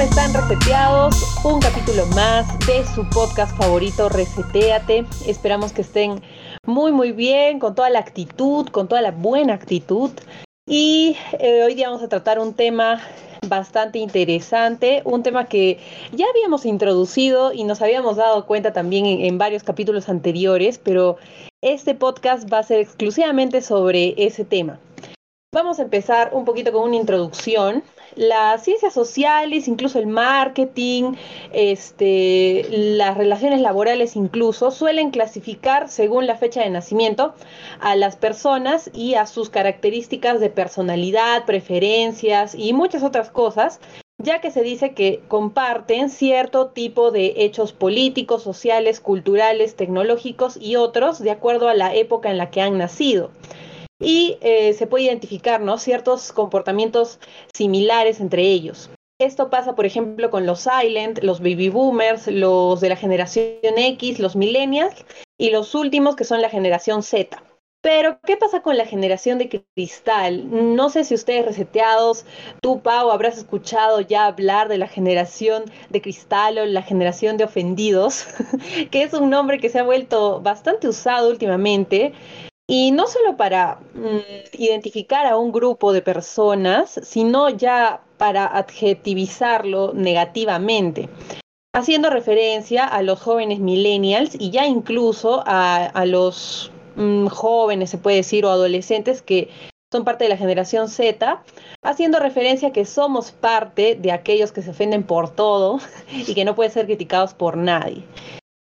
¿Cómo están reseteados? Un capítulo más de su podcast favorito, Reseteate. Esperamos que estén muy, muy bien, con toda la actitud, con toda la buena actitud. Y eh, hoy día vamos a tratar un tema bastante interesante, un tema que ya habíamos introducido y nos habíamos dado cuenta también en varios capítulos anteriores, pero este podcast va a ser exclusivamente sobre ese tema. Vamos a empezar un poquito con una introducción las ciencias sociales, incluso el marketing, este, las relaciones laborales incluso, suelen clasificar según la fecha de nacimiento a las personas y a sus características de personalidad, preferencias y muchas otras cosas ya que se dice que comparten cierto tipo de hechos políticos, sociales, culturales, tecnológicos y otros de acuerdo a la época en la que han nacido y eh, se puede identificar ¿no? ciertos comportamientos similares entre ellos. Esto pasa, por ejemplo, con los silent, los baby boomers, los de la generación X, los millennials y los últimos que son la generación Z. Pero, ¿qué pasa con la generación de cristal? No sé si ustedes reseteados, tú, Pau, habrás escuchado ya hablar de la generación de cristal o la generación de ofendidos, que es un nombre que se ha vuelto bastante usado últimamente y no solo para mm, identificar a un grupo de personas, sino ya para adjetivizarlo negativamente, haciendo referencia a los jóvenes millennials y ya incluso a, los mm, jóvenes, se puede decir, o adolescentes que son parte de la generación Z, haciendo referencia a que somos parte de aquellos que se ofenden por todo y que no pueden ser criticados por nadie.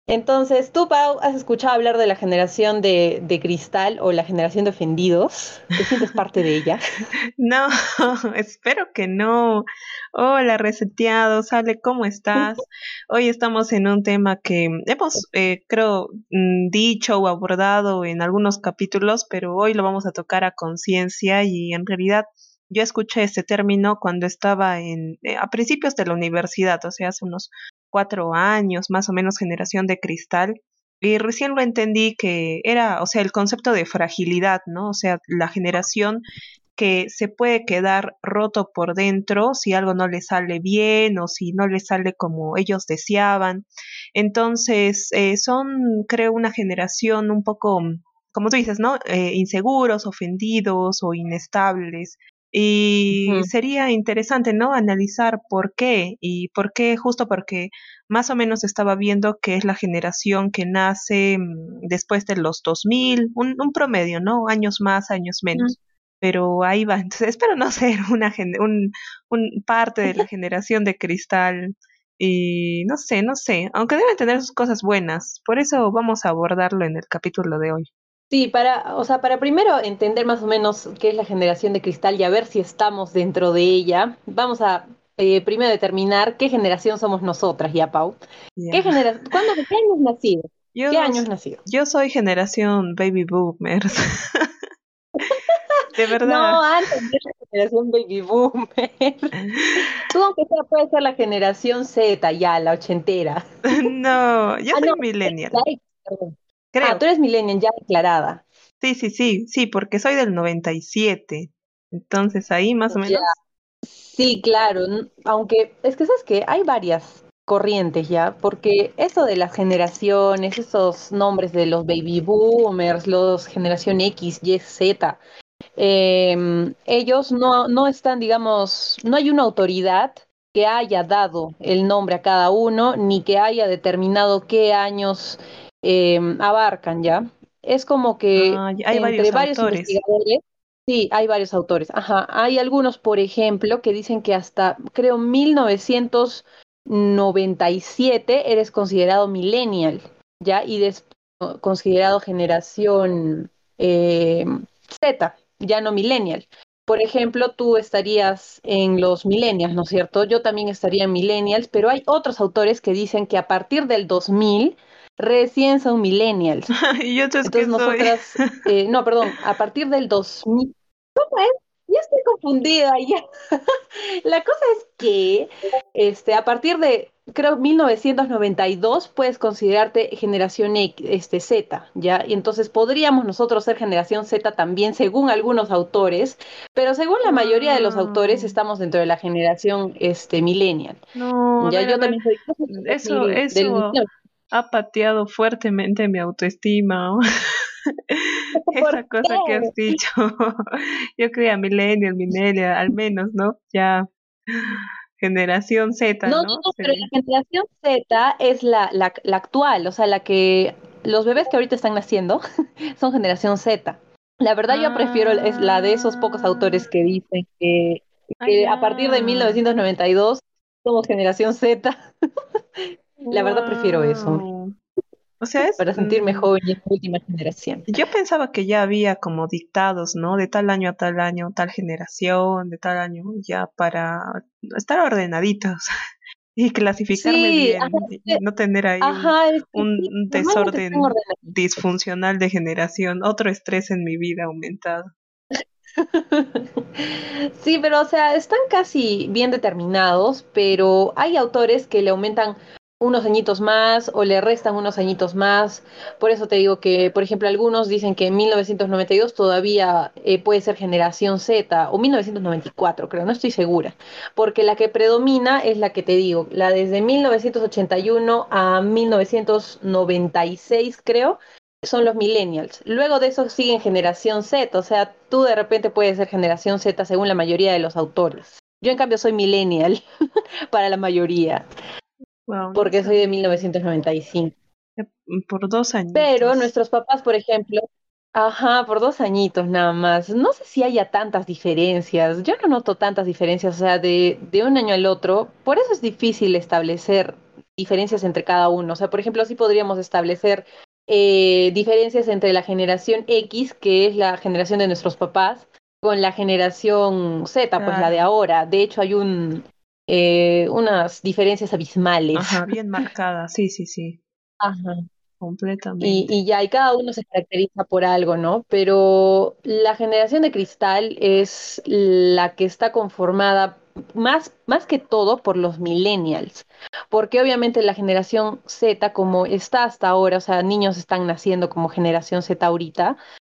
Entonces, tú, Pau, has escuchado hablar de la generación de, de, cristal o la generación de ofendidos. ¿Te sientes parte de ella? No, espero que no. Hola, reseteado, sale, ¿cómo estás? Hoy estamos en un tema que hemos, eh, creo, mm, dicho o abordado en algunos capítulos, pero hoy lo vamos a tocar a conciencia y en realidad yo escuché este término cuando estaba en, eh, a principios de la universidad, o sea, hace unos cuatro años, más o menos generación de cristal, y recién lo entendí que era, o sea, el concepto de fragilidad, ¿no? O sea, la generación que se puede quedar roto por dentro si algo no le sale bien o si no le sale como ellos deseaban. Entonces, eh, son, creo, una generación un poco, como tú dices, ¿no? Eh, inseguros, ofendidos o inestables. Y sería interesante, ¿no? Analizar por qué y por qué, justo porque más o menos estaba viendo que es la generación que nace mm, después de los 2000, un, un promedio, ¿no? Años más, años menos. Pero ahí va. Entonces, espero no ser una un, un parte de la generación de cristal. Y no sé, no sé, aunque deben tener sus cosas buenas. Por eso vamos a abordarlo en el capítulo de hoy. Sí, para, o sea, para primero entender más o menos qué es la generación de cristal y a ver si estamos dentro de ella, vamos a eh, primero determinar qué generación somos nosotras, ya, Pau. ¿Qué generación? ¿Cuándo, qué años nacido? ¿Qué años nacido? Yo soy generación baby boomers. de verdad. No, antes de la generación baby boomer. Tú aunque sea puede ser la generación Z ya, la ochentera. no, yo ah, soy millennial. Ah, tú eres millennial ya declarada. Sí, sí, sí, sí, porque soy del 97. Entonces ahí más o menos. Sí, claro, aunque es que sabes que hay varias corrientes ya, porque eso de las generaciones, esos nombres de los baby boomers, los generación X, Y, Z, em, ellos no, no están, digamos, no hay una autoridad que haya dado el nombre a cada uno, ni que haya determinado qué años Em, abarcan, ¿ya? Es como que ah, hay entre varios, investigadores, sí, hay varios autores, ajá, hay algunos, por ejemplo, que dicen que hasta, creo, 1997 eres considerado millennial, ¿ya? Y considerado generación em, Z, ya no millennial. por ejemplo, tú estarías en los millennials, ¿no es cierto? Yo también estaría en millennials, pero hay otros autores que dicen que a partir del 2000 recién son millennials. y yo Entonces nosotras, eh, no, perdón, a partir del 2000, ¿cómo es? Ya estoy confundida ya. La cosa es que este, a partir de, creo, 1992 puedes considerarte generación X, este, Z, ¿ya? Y entonces podríamos nosotros ser generación Z también, según algunos autores, pero según la mayoría de los autores estamos dentro de la generación este, millennial. No, ya yo también soy... Eso, eso ha pateado fuertemente mi autoestima. Esa cosa que has dicho. Yo creía millennial, millennial, al menos, ¿no? Ya generación Z, ¿no? No, no, pero la generación Z es la, la, la, actual, o sea, la que los bebés que ahorita están naciendo son generación Z. La verdad yo prefiero es la de esos pocos autores que dicen que, que a partir de 1992 somos generación Z. la verdad prefiero eso. O sea, para sentirme joven y última generación. Yo pensaba que ya había como dictados, ¿no? De tal año a tal año, tal generación, de tal año, ya para estar ordenaditos y clasificarme bien, y no tener ahí un, desorden disfuncional de generación, otro estrés en mi vida aumentado. Sí, pero o sea, están casi bien determinados, pero hay autores que le aumentan unos añitos más o le restan unos añitos más. Por eso te digo que, por ejemplo, algunos dicen que en 1992 todavía eh, puede ser generación Z o 1994, creo, no estoy segura, porque la que predomina es la que te digo, la desde 1981 a 1996, creo, son los millennials. Luego de eso siguen generación Z, o sea, tú de repente puedes ser generación Z según la mayoría de los autores. Yo en cambio soy millennial para la mayoría porque soy de 1995. Por dos años. Pero nuestros papás, por ejemplo, ajá, por dos añitos nada más. No sé si haya tantas diferencias. Yo no noto tantas diferencias, o sea, de, de un año al otro. Por eso es difícil establecer diferencias entre cada uno. O sea, por ejemplo, sí podríamos establecer eh, diferencias entre la generación X, que es la generación de nuestros papás, con la generación Z, pues la de ahora. De hecho, hay un, eh, unas diferencias abismales. Ajá, bien marcadas, sí, sí, sí. Ajá. Completamente. Y, y, ya, y cada uno se caracteriza por algo, ¿no? Pero la generación de cristal es la que está conformada más, más que todo por los millennials, porque obviamente la generación Z, como está hasta ahora, o sea, niños están naciendo como generación Z ahorita,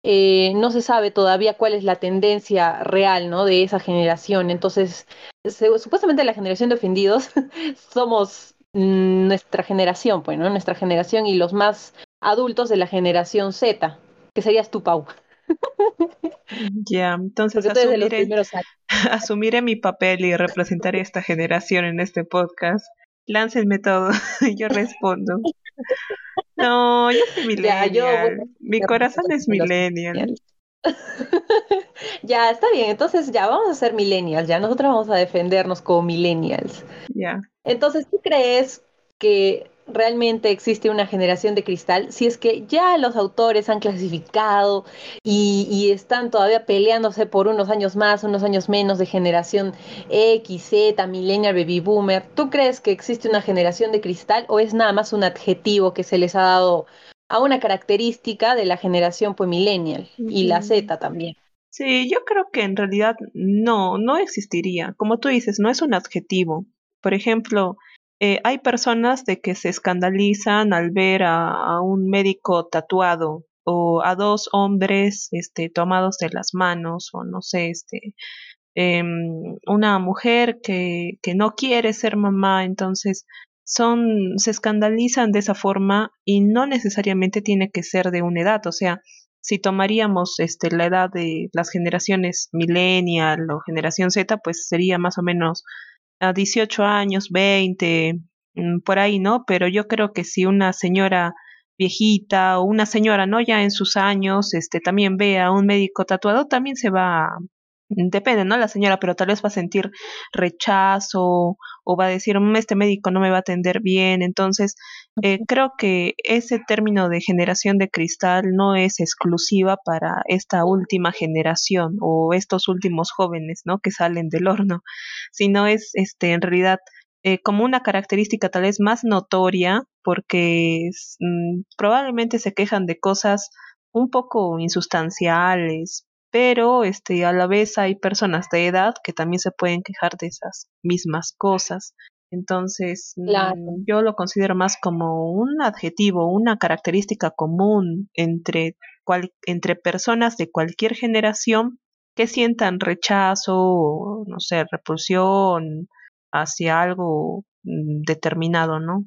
eh, no se sabe todavía cuál es la tendencia real, ¿no? De esa generación. Entonces, supuestamente la generación de ofendidos somos nuestra generación, pues, ¿no? Nuestra generación y los más adultos de la generación Z, que serías tú, Pau. Ya, entonces asumiré, asumiré mi papel y representaré esta generación en este podcast. Láncenme todo, yo respondo. No, yo soy millennial. Mi corazón es millennial. ya, está bien. Entonces ya vamos a ser millennials. Ya nosotros vamos a defendernos como millennials. Ya. Entonces, ¿tú crees que realmente existe una generación de cristal, si es que ya los autores han clasificado y, están todavía peleándose por unos años más, unos años menos de generación X, Z, millennial, baby boomer, ¿tú crees que existe una generación de cristal o es nada más un adjetivo que se les ha dado a una característica de la generación pues millennial y la Z también? Sí, yo creo que en realidad no, no existiría. Como tú dices, no es un adjetivo. Por ejemplo, eh, hay personas de que se escandalizan al ver a, un médico tatuado o a dos hombres este, tomados de las manos o no sé, este, em, una mujer que, que no quiere ser mamá, entonces son, se escandalizan de esa forma y no necesariamente tiene que ser de una edad, o sea, si tomaríamos este, la edad de las generaciones millennial o generación Z, pues sería más o menos a 18 años, 20, mm, por ahí, ¿no? Pero yo creo que si una señora viejita o una señora, ¿no? Ya en sus años, este, también ve a un médico tatuado, también se va, mm, depende, ¿no? La señora, pero tal vez va a sentir rechazo o va a decir, mm, este médico no me va a atender bien. Entonces, eh, creo que ese término de generación de cristal no es exclusiva para esta última generación o estos últimos jóvenes, ¿no? Que salen del horno, sino es, este, en realidad, eh, como una característica tal vez más notoria, porque mm, probablemente se quejan de cosas un poco insustanciales, pero este, a la vez hay personas de edad que también se pueden quejar de esas mismas cosas. Entonces, mm, yo lo considero más como un adjetivo, una característica común entre, entre personas de cualquier generación que sientan rechazo, no sé, repulsión hacia algo mm, determinado, ¿no?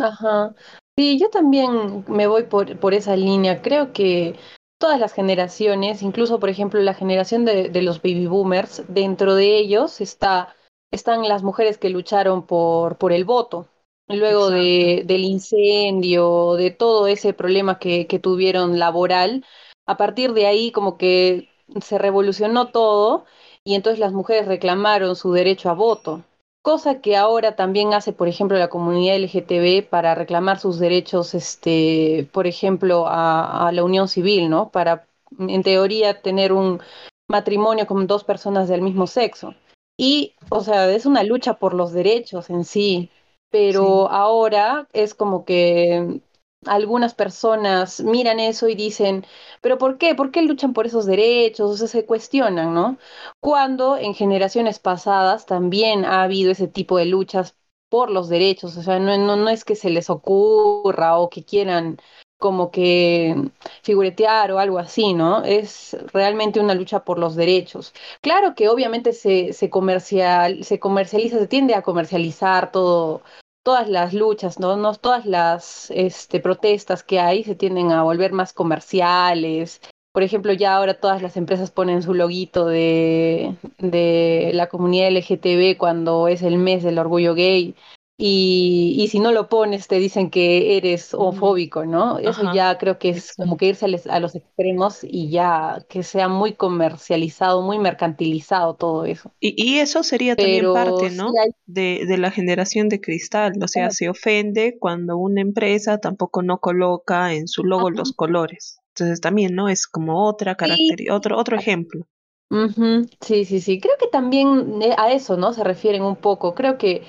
Ajá. Sí, yo también me voy por, por esa línea. Creo que todas las generaciones, incluso por ejemplo la generación de, de los baby boomers, dentro de ellos está, están las mujeres que lucharon por, por el voto, luego de, del incendio, de todo ese problema que, que tuvieron laboral. A partir de ahí como que se revolucionó todo y entonces las mujeres reclamaron su derecho a voto cosa que ahora también hace, por ejemplo, la comunidad LGTB para reclamar sus derechos, este, por ejemplo, a, a la unión civil, ¿no? Para, en teoría, tener un matrimonio con dos personas del mismo sexo. Y, o sea, es una lucha por los derechos en sí, pero sí. ahora es como que algunas personas miran eso y dicen, pero ¿por qué? ¿Por qué luchan por esos derechos? O sea, se cuestionan, ¿no? Cuando en generaciones pasadas también ha habido ese tipo de luchas por los derechos, o sea, no, no, no es que se les ocurra o que quieran como que figuretear o algo así, ¿no? Es realmente una lucha por los derechos. Claro que obviamente se, se, comercial, se comercializa, se tiende a comercializar todo, todas las luchas, ¿no? no todas las este, protestas que hay se tienden a volver más comerciales. Por ejemplo, ya ahora todas las empresas ponen su loguito de, de la comunidad LGTB cuando es el mes del orgullo gay. Y, y si no lo pones te dicen que eres homofóbico, ¿no? Eso Ajá. ya creo que es como que irse a, les, a, los extremos y ya que sea muy comercializado, muy mercantilizado todo eso. Y, y eso sería Pero también parte, ¿no? Sí hay... de, de, la generación de cristal, o sea, se ofende cuando una empresa tampoco no coloca en su logo Ajá. los colores. Entonces también, ¿no? Es como otra característica, sí. otro, otro ejemplo. Uh -huh. Sí, sí, sí. Creo que también eh, a eso, ¿no? Se refieren un poco. Creo que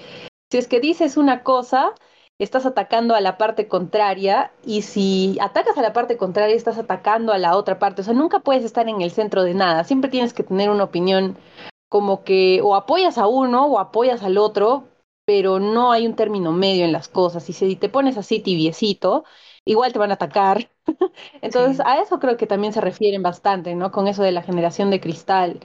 si es que dices una cosa, estás atacando a la parte contraria y si atacas a la parte contraria, estás atacando a la otra parte. O sea, nunca puedes estar en el centro de nada. Siempre tienes que tener una opinión como que o apoyas a uno o apoyas al otro, pero no hay un término medio en las cosas. Y si te pones así tibiecito, igual te van a atacar. Entonces, sí. a eso creo que también se refieren bastante, ¿no? Con eso de la generación de cristal.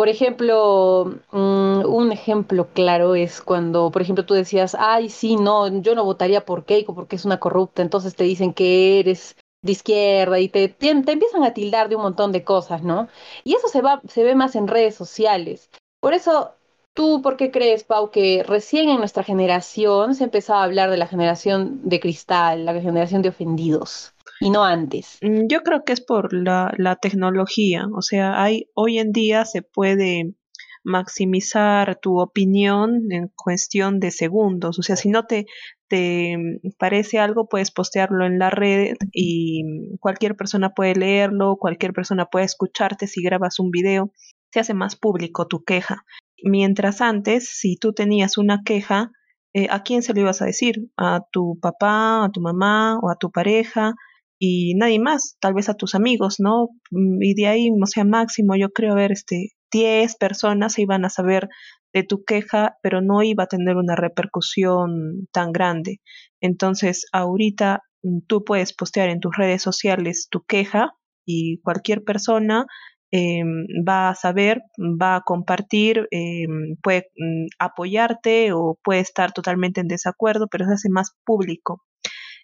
Por ejemplo, um, un ejemplo claro es cuando, por ejemplo, tú decías, ay, sí, no, yo no votaría por Keiko porque es una corrupta, entonces te dicen que eres de izquierda y te, te, te, empiezan a tildar de un montón de cosas, ¿no? Y eso se, va, se ve más en redes sociales. Por eso, ¿tú por qué crees, Pau, que recién en nuestra generación se empezaba a hablar de la generación de cristal, la generación de ofendidos? Y no antes? Mm, yo creo que es por la, la tecnología, o sea, hay hoy en día se puede maximizar tu opinión en cuestión de segundos, o sea, si no te, te parece algo, puedes postearlo en la red y cualquier persona puede leerlo, cualquier persona puede escucharte si grabas un video, se hace más público tu queja. Mientras antes, si tú tenías una queja, eh, ¿a quién se lo ibas a decir? ¿A tu papá, a tu mamá o a tu pareja? Y nadie más, tal vez a tus amigos, ¿no? Mm, y de ahí, o sea, máximo, yo creo, ver, este, 10 personas iban a saber de tu queja, pero no iba a tener una repercusión tan grande. Entonces, ahorita mm, tú puedes postear en tus redes sociales tu queja y cualquier persona eh, va a saber, va a compartir, eh, puede mm, apoyarte o puede estar totalmente en desacuerdo, pero se hace más público.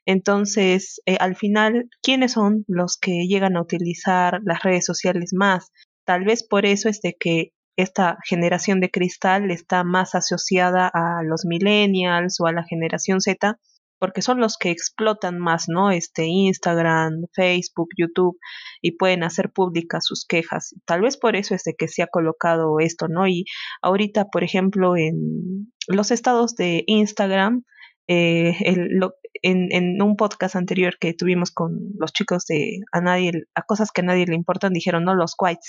Entonces, eh, al final, ¿quiénes son los que llegan a utilizar las redes sociales más? Tal vez por eso es de que esta generación de cristal está más asociada a los millennials o a la generación Z, porque son los que explotan más, ¿no? Este Instagram, Facebook, YouTube y pueden hacer públicas sus quejas. Tal vez por eso es de que se ha colocado esto, ¿no? Y ahorita, por ejemplo, en los estados de Instagram, eh, en, en, un podcast anterior que tuvimos con los chicos de a nadie, a cosas que a nadie le importan, dijeron, no, los white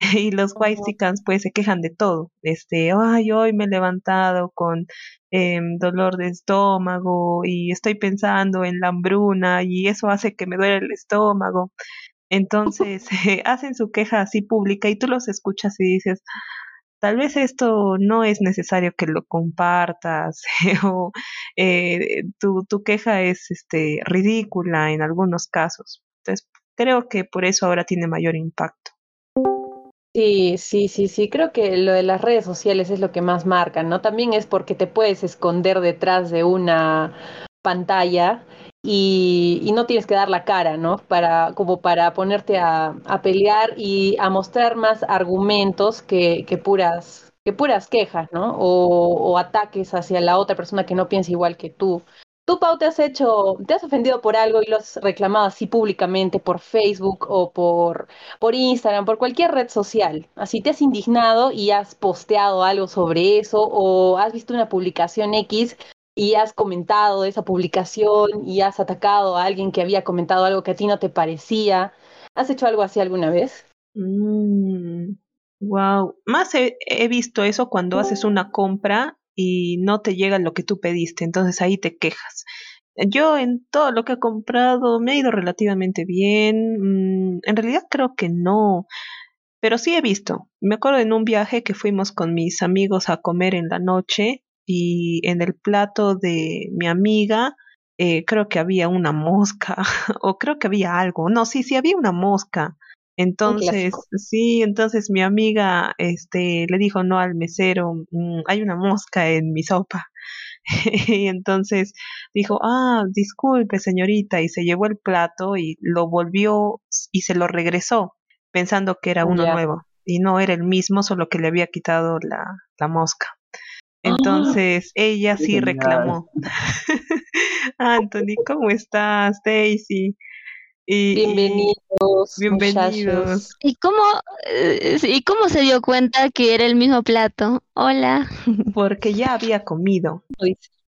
y los whitesicans pues se quejan de todo. Este, ay, hoy me he levantado con em, dolor de estómago y estoy pensando en la hambruna y eso hace que me duele el estómago. Entonces hacen su queja así pública y tú los escuchas y dices, tal vez esto no es necesario que lo compartas o eh, tu, tu queja es este, ridícula en algunos casos. Entonces creo que por eso ahora tiene mayor impacto. Sí, sí, sí, sí, creo que lo de las redes sociales es lo que más marca, ¿no? También es porque te puedes esconder detrás de una pantalla y, no tienes que dar la cara, ¿no? Para, como para ponerte a, pelear y a mostrar más argumentos que, puras, que puras quejas, ¿no? O, o ataques hacia la otra persona que no piensa igual que tú. Tú, Pau, te has hecho, te has ofendido por algo y lo has reclamado así públicamente por Facebook o por, por Instagram, por cualquier red social. Así te has indignado y has posteado algo sobre eso o has visto una publicación X y has comentado esa publicación y has atacado a alguien que había comentado algo que a ti no te parecía. ¿Has hecho algo así alguna vez? wow. Mm, Más he, he visto eso cuando haces una compra y no te llega lo que tú pediste, entonces ahí te quejas. Yo en todo lo que he comprado me ha ido relativamente bien. Mm, en realidad creo que no, pero sí he visto. Me acuerdo en un viaje que fuimos con mis amigos a comer en la noche y en el plato de mi amiga eh, creo que había una mosca o creo que había algo. No, sí, sí había una mosca. Entonces, sí, entonces mi amiga este, le dijo no al mesero, mm, hay una mosca en mi sopa. y entonces dijo, ah, disculpe señorita, y se llevó el plato y lo volvió y se lo regresó, pensando que era uno nuevo. Y no era el mismo, solo que le había quitado la, la mosca. ¡Ah! Entonces ella sí reclamó. Anthony, ¿cómo estás? Daisy. bienvenidos. Bienvenidos. ¿Y cómo, eh, ¿Y cómo se dio cuenta que era el mismo plato? Hola. Porque ya había comido.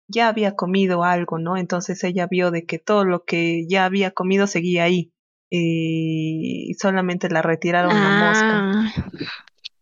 Ya había comido algo, ¿no? Entonces ella vio de que todo lo que ya había comido seguía ahí. Y solamente la retiraron la mosca.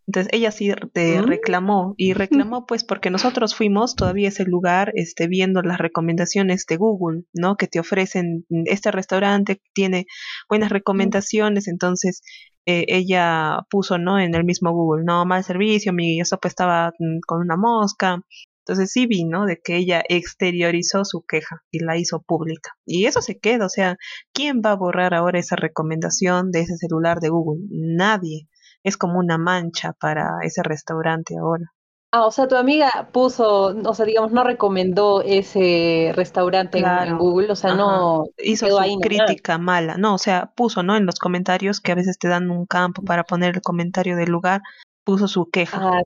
Ah. Entonces ella sí te mm. reclamó y reclamó pues porque nosotros fuimos todavía ese lugar este viendo las recomendaciones de Google, ¿no? Que te ofrecen mm, este restaurante tiene buenas recomendaciones, entonces eh, ella puso, ¿no? En el mismo Google, no, mal servicio, mi sopa estaba mm, con una mosca. Entonces sí vi, ¿no? De que ella exteriorizó su queja y la hizo pública. Y eso se queda, o sea, ¿quién va a borrar ahora esa recomendación de ese celular de Google? Nadie es como una mancha para ese restaurante ahora. Ah, o sea, tu amiga puso, o sea, digamos, no recomendó ese restaurante en, Google, o sea, no hizo su crítica mala, no, o sea, puso, ¿no? En los comentarios que a veces te dan un campo para poner el comentario del lugar, puso su queja. Ah,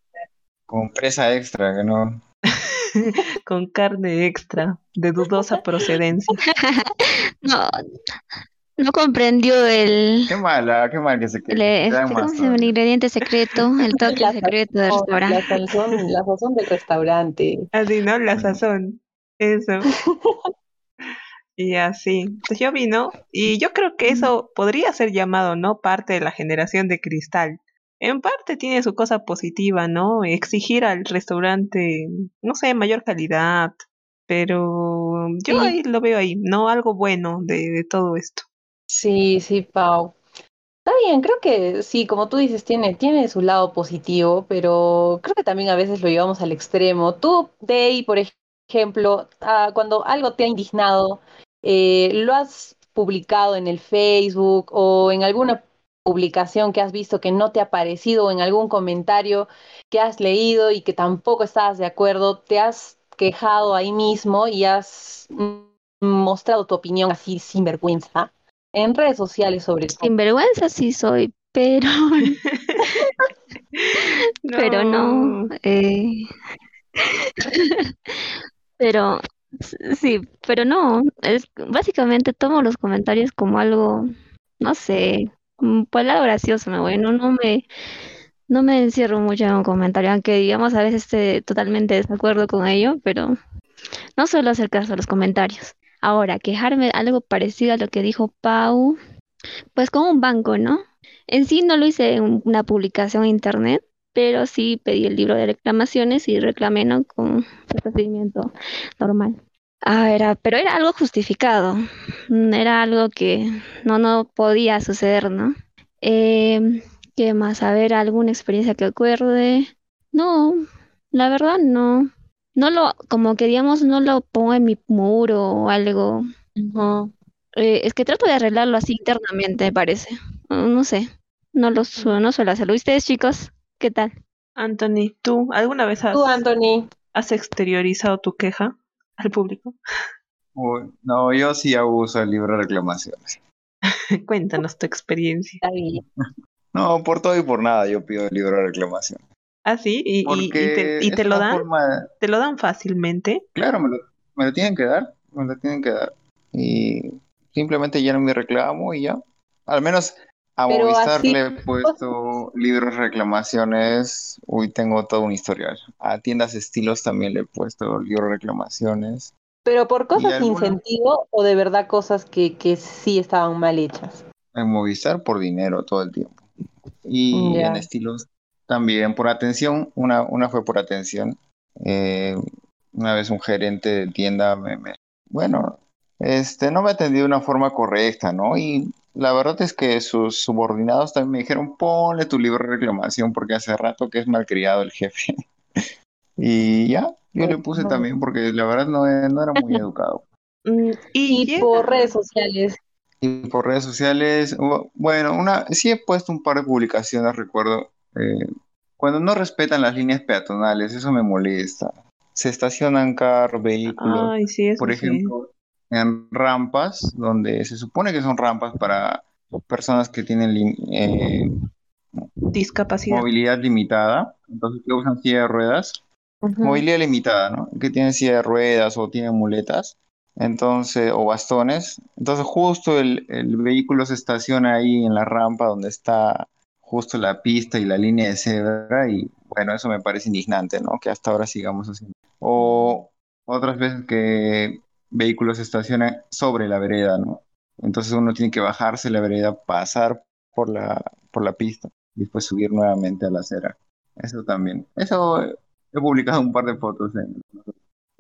Con presa extra, que no. Con carne extra, de dudosa procedencia. no, no comprendió el. Qué mala, qué mal que se quede. El, ingrediente secreto, el toque secreto del restaurante. La sazón, la sazón del restaurante. Así, ¿no? La sazón. Eso. y así. Entonces yo vino y yo creo que eso podría ser llamado, ¿no? Parte de la generación de cristal. En parte tiene su cosa positiva, ¿no? Exigir al restaurante, no sé, mayor calidad. Pero yo ahí lo veo ahí, ¿no? Algo bueno de, de todo esto. Sí, sí, Pau. Está bien, creo que sí, como tú dices, tiene, tiene su lado positivo, pero creo que también a veces lo llevamos al extremo. Tú, Day, por ejemplo, ah, cuando algo te ha indignado, eh, lo has publicado en el Facebook o en alguna publicación que has visto que no te ha parecido o en algún comentario que has leído y que tampoco estabas de acuerdo, te has quejado ahí mismo y has mostrado tu opinión así sin vergüenza en redes sociales sobre todo. vergüenza sí soy, pero no. pero no. Eh... pero Sí, pero no, es básicamente tomo los comentarios como algo, no sé, por el lado gracioso me voy, no, no me, no me encierro mucho en un comentario, aunque digamos a veces esté totalmente de desacuerdo con ello, pero no suelo hacer caso a los comentarios. Ahora, quejarme algo parecido a lo que dijo Pau, pues con un banco, ¿no? En sí no lo hice en una publicación en internet, pero sí pedí el libro de reclamaciones y reclamé, ¿no? Con procedimiento normal. Ah, pero era algo justificado, mm, era algo que no, no podía suceder, ¿no? Eh, ¿qué más? A ver, ¿alguna experiencia que acuerde? No, la verdad no. No lo, como que digamos, no lo pongo en mi muro o algo. No. Eh, es que trato de arreglarlo así internamente, me parece. No, sé, no lo no suelo hacerlo. ¿Y ustedes, chicos? ¿Qué tal? Anthony, ¿tú alguna vez has, Tú, Anthony. has exteriorizado tu queja al público? no, yo sí hago uso del libro de reclamaciones. Cuéntanos tu experiencia. No, por todo y por nada yo pido el libro de reclamación. Ah, sí, y, y, te, lo dan. ¿Te lo dan fácilmente? Claro, me lo, me lo tienen que dar, me lo tienen que dar. Y simplemente lleno mi reclamo y ya. Al menos a Movistar le he puesto libros reclamaciones. Uy, tengo todo un historial. A tiendas estilos también le he puesto libros reclamaciones. ¿Pero por cosas sin sentido o de verdad cosas que, que sí estaban mal hechas? En Movistar por dinero todo el tiempo. Y en estilos también por atención. Una, una fue por atención. Eh, una vez un gerente de tienda me, me, bueno, este, no me atendió de una forma correcta, ¿no? Y la verdad es que sus subordinados también me dijeron, ponle tu libro de reclamación porque hace rato que es malcriado el jefe. y ya, yo le puse también porque la verdad no, no era muy educado. Mm, y, por redes sociales. Y por redes sociales, bueno, una, sí he puesto un par de publicaciones, recuerdo, eh, cuando no respetan las líneas peatonales, eso me molesta. Se estacionan carros, vehículos, Ay, sí, por ejemplo, en rampas, donde se supone que son rampas para personas que tienen eh, discapacidad. Movilidad limitada, entonces que usan silla de ruedas. Movilidad limitada, ¿no? Que tienen silla de ruedas o tienen muletas, entonces, o bastones. Entonces, justo el, el vehículo se estaciona ahí en la rampa donde está justo la pista y la línea de cebra y bueno, eso me parece indignante, ¿no? Que hasta ahora sigamos así. O otras veces que vehículos se estacionan sobre la vereda, ¿no? Entonces uno tiene que bajarse la vereda, pasar por la, por la pista y después subir nuevamente a la acera. Eso también. Eso he publicado un par de fotos en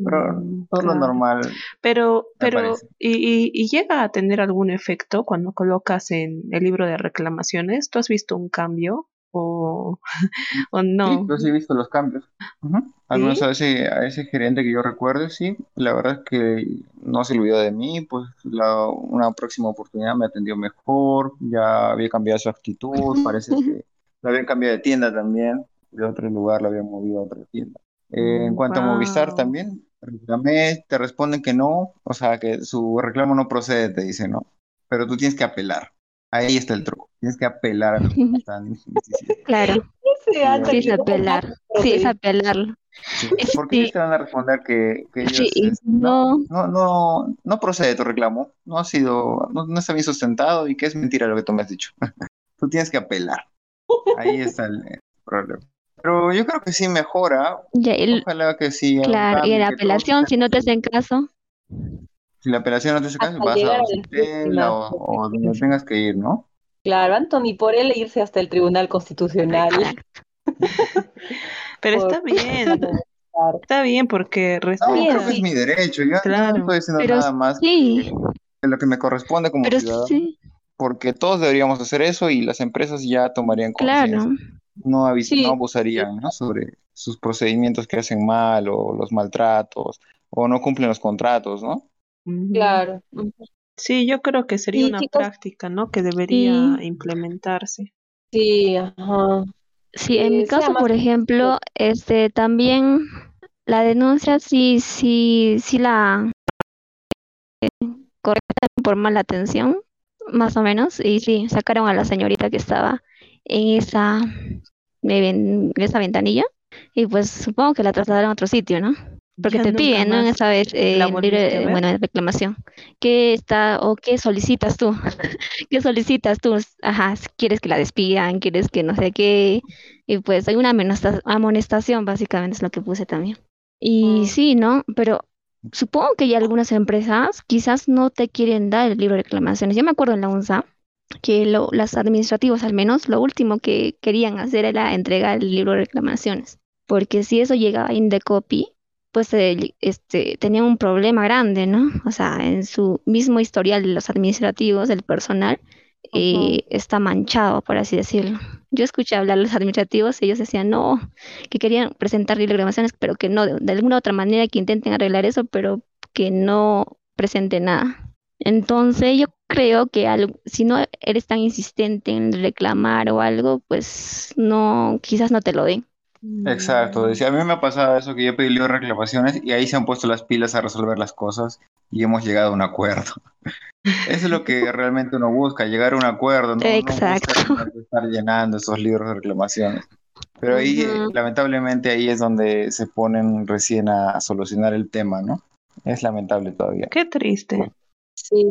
pero mm, todo lo normal. Pero, pero, y, y, llega a tener algún efecto cuando colocas en el libro de reclamaciones? ¿Tú has visto un cambio? ¿O, o no? Sí, yo sí he visto los cambios. Al menos a ese, a ese gerente que yo recuerdo, sí. La verdad es que no se olvidó de mí, pues la, una próxima oportunidad me atendió mejor, ya había cambiado su actitud, parece que la habían cambiado de tienda también, de otro lugar la habían movido a otra tienda. Eh, en cuanto a Movistar también, reclamé, te responden que no, o sea, que su reclamo no procede, te dicen, ¿no? Pero tú tienes que apelar. Ahí está el truco. Tienes que apelar a Claro. Sí, es apelar. Sí, es apelarlo. ¿Por qué te van a responder que, que ellos no, no, no, no, procede tu reclamo? No ha sido, no, no está bien sustentado y que es mentira lo que tú me has dicho. tú tienes que apelar. Ahí está el problema. Pero yo creo que sí mejora. Ojalá que sí. Claro, y en la apelación, si no te hacen caso. Si la apelación no te hace caso, vas a o, o donde tengas que ir, ¿no? Claro, Anthony, por él irse hasta el Tribunal Constitucional. Pero está bien. Está bien porque no, creo que es mi derecho. Yo no estoy diciendo nada más de lo que me corresponde como ciudadano. Porque todos deberíamos hacer eso y las empresas ya tomarían conciencia. Claro no, no abusarían sobre sus procedimientos que hacen mal o los maltratos o no cumplen los contratos, ¿no? Claro. Sí, yo creo que sería una práctica, ¿no? Que debería implementarse. Sí, ajá. Sí, en mi caso, por ejemplo, este también la denuncia sí, sí, sí la correcta por mala atención, más o menos, y sí, sacaron a la señorita que estaba en esa, en esa ventanilla y pues supongo que la trasladaron a otro sitio, ¿no? Porque Ya te piden, ¿no? más Esa vez, eh, libre, ver. bueno, reclamación. ¿Qué está o qué solicitas tú? ¿Qué solicitas tú? Ajá, quieres que la despidan, quieres que no sé qué. Y pues hay una amonesta- amonestación, básicamente es lo que puse también. Y Mm. sí, ¿no? Pero supongo que ya algunas empresas quizás no te quieren dar el libro de reclamaciones. Yo me acuerdo en la UNSA que lo, los administrativos al menos lo último que querían hacer era entregar el libro de reclamaciones, porque si eso llegaba a Indecopy, pues este, tenían un problema grande, ¿no? O sea, en su mismo historial de los administrativos, del personal, eh, está manchado, por así decirlo. Yo escuché hablar a los administrativos, ellos decían no, que querían presentar libro de reclamaciones, pero que no, de, de alguna otra manera que intenten arreglar eso, pero que no presenten nada. Entonces yo creo que algo- si no eres tan insistente en reclamar o algo, pues no, quizás no te lo den. Exacto, Mm, decía, a mí me ha pasado eso que yo he pedido reclamaciones y ahí se han puesto las pilas a resolver las cosas y hemos llegado a un acuerdo. Eso es lo que realmente uno busca, llegar a un acuerdo, no, no busca Exacto. que estar llenando esos libros de reclamaciones. Pero ahí, eh, lamentablemente, ahí es donde se ponen recién a solucionar el tema, ¿no? Es lamentable todavía. Qué triste. Sí.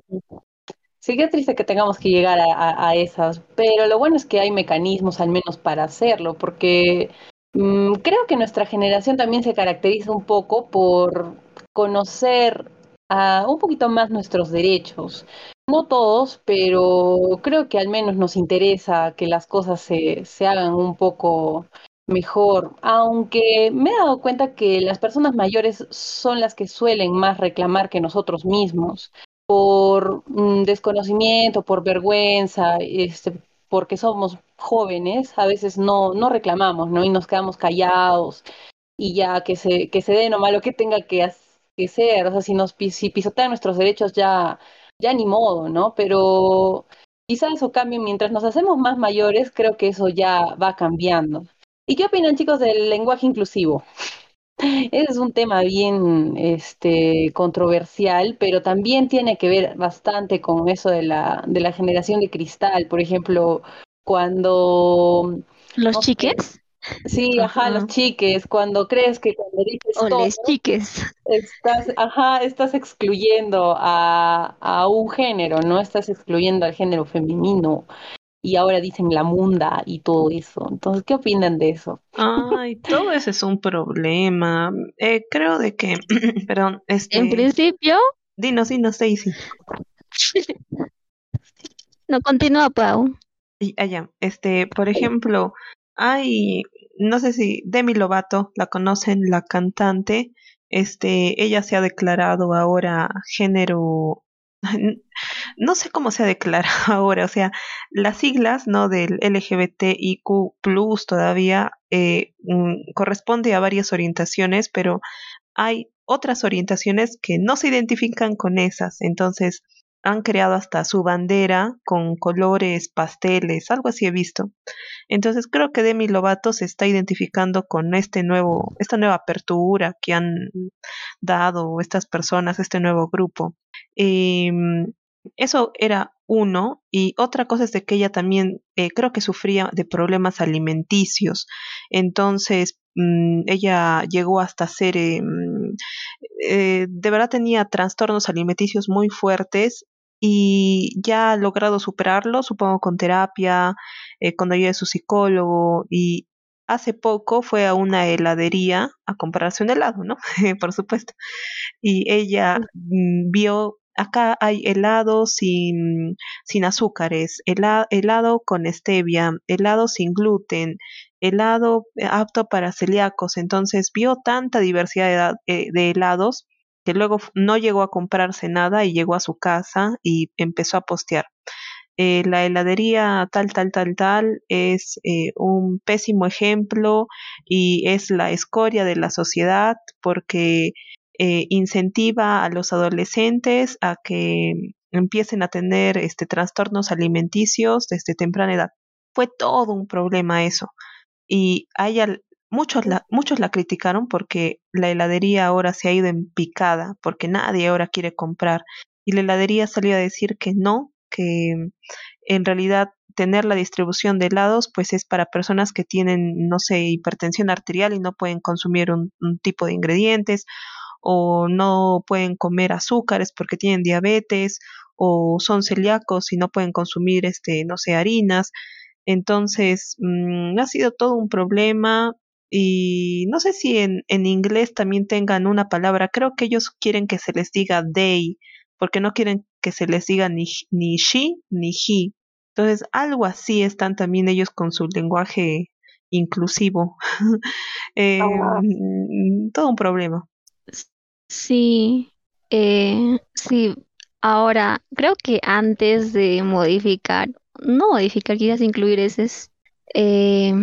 Sí, qué triste que tengamos que llegar a, a- esas, pero lo bueno es que hay mecanismos al menos para hacerlo, porque mm, creo que nuestra generación también se caracteriza un poco por conocer ah, un poquito más nuestros derechos. No todos, pero creo que al menos nos interesa que las cosas se, se hagan un poco mejor, aunque me he dado cuenta que las personas mayores son las que suelen más reclamar que nosotros mismos por mm, desconocimiento, por vergüenza, este, porque somos jóvenes, a veces no, no reclamamos, ¿no? Y nos quedamos callados y ya que se, que se dé nomás lo que tenga que, que ser, o sea, si nos si pisotean nuestros derechos ya, ya ni modo, ¿no? Pero quizá eso cambie mientras nos hacemos más mayores, creo que eso ya va cambiando. ¿Y qué opinan, chicos, del lenguaje inclusivo? Es un tema bien este, controversial, pero también tiene que ver bastante con eso de la, de la generación de cristal. Por ejemplo, cuando, ¿Los no sé, chiques? sí, ajá, los chiques, cuando crees que cuando dices O todo, chiques. estás, ajá, estás excluyendo a, a un género, ¿no? Estás excluyendo al género femenino y ahora dicen la munda y todo eso. Entonces, ¿qué opinan de eso? Ay, todo ese es un problema. Eh, creo de que, perdón, En este, principio, dinos, dinos, Daisy. no continúa, Pau. Y allá, este, por ejemplo, hay, no sé si Demi Lovato, la conocen, la cantante, este, ella se ha declarado ahora género, no sé cómo se ha declarado ahora, o sea, las siglas, ¿no? Del LGBTIQ plus todavía eh, mm, corresponde a varias orientaciones, pero hay otras orientaciones que no se identifican con esas, entonces han creado hasta su bandera con colores pasteles, algo así he visto. Entonces creo que Demi Lovato se está identificando con este nuevo, esta nueva apertura que han dado estas personas, este nuevo grupo. Em, eso era uno, y otra cosa es de que ella también eh, creo que sufría de problemas alimenticios. Entonces, mm, ella llegó hasta ser, eh, mm, eh, de verdad tenía trastornos alimenticios muy fuertes y ya ha logrado superarlo, supongo con terapia, eh, con ayuda de su psicólogo y hace poco fue a una heladería a comprarse un helado, ¿no? Por supuesto. Y ella mm, vio, acá hay helado sin, sin azúcares, hela- helado con stevia, helado sin gluten, helado eh, apto para celíacos. Entonces vio tanta diversidad de, eh, helados que luego no llegó a comprarse nada y llegó a su casa y empezó a postear. Eh, la heladería tal, tal, tal, tal es eh, un pésimo ejemplo y es la escoria de la sociedad porque eh, incentiva a los adolescentes a que empiecen a tener este, trastornos alimenticios desde temprana edad. Fue todo un problema eso. Y a ella, muchos la, muchos la criticaron porque la heladería ahora se ha ido en picada, porque nadie ahora quiere comprar. Y la heladería salió a decir que no, que en realidad tener la distribución de helados, pues es para personas que tienen, no sé, hipertensión arterial y no pueden consumir un tipo de ingredientes o no pueden comer azúcares porque tienen diabetes o son celíacos y no pueden consumir, este, no sé, harinas. Entonces, mm, ha sido todo un problema y no sé si en, en inglés también tengan una palabra. Creo que ellos quieren que se les diga they, porque no quieren que se les diga ni, ni she ni he. Entonces, algo así están también ellos con su lenguaje inclusivo. eh, todo un problema. Sí, eh, sí. Ahora, creo que antes de modificar, no modificar, quizás incluir ese eh,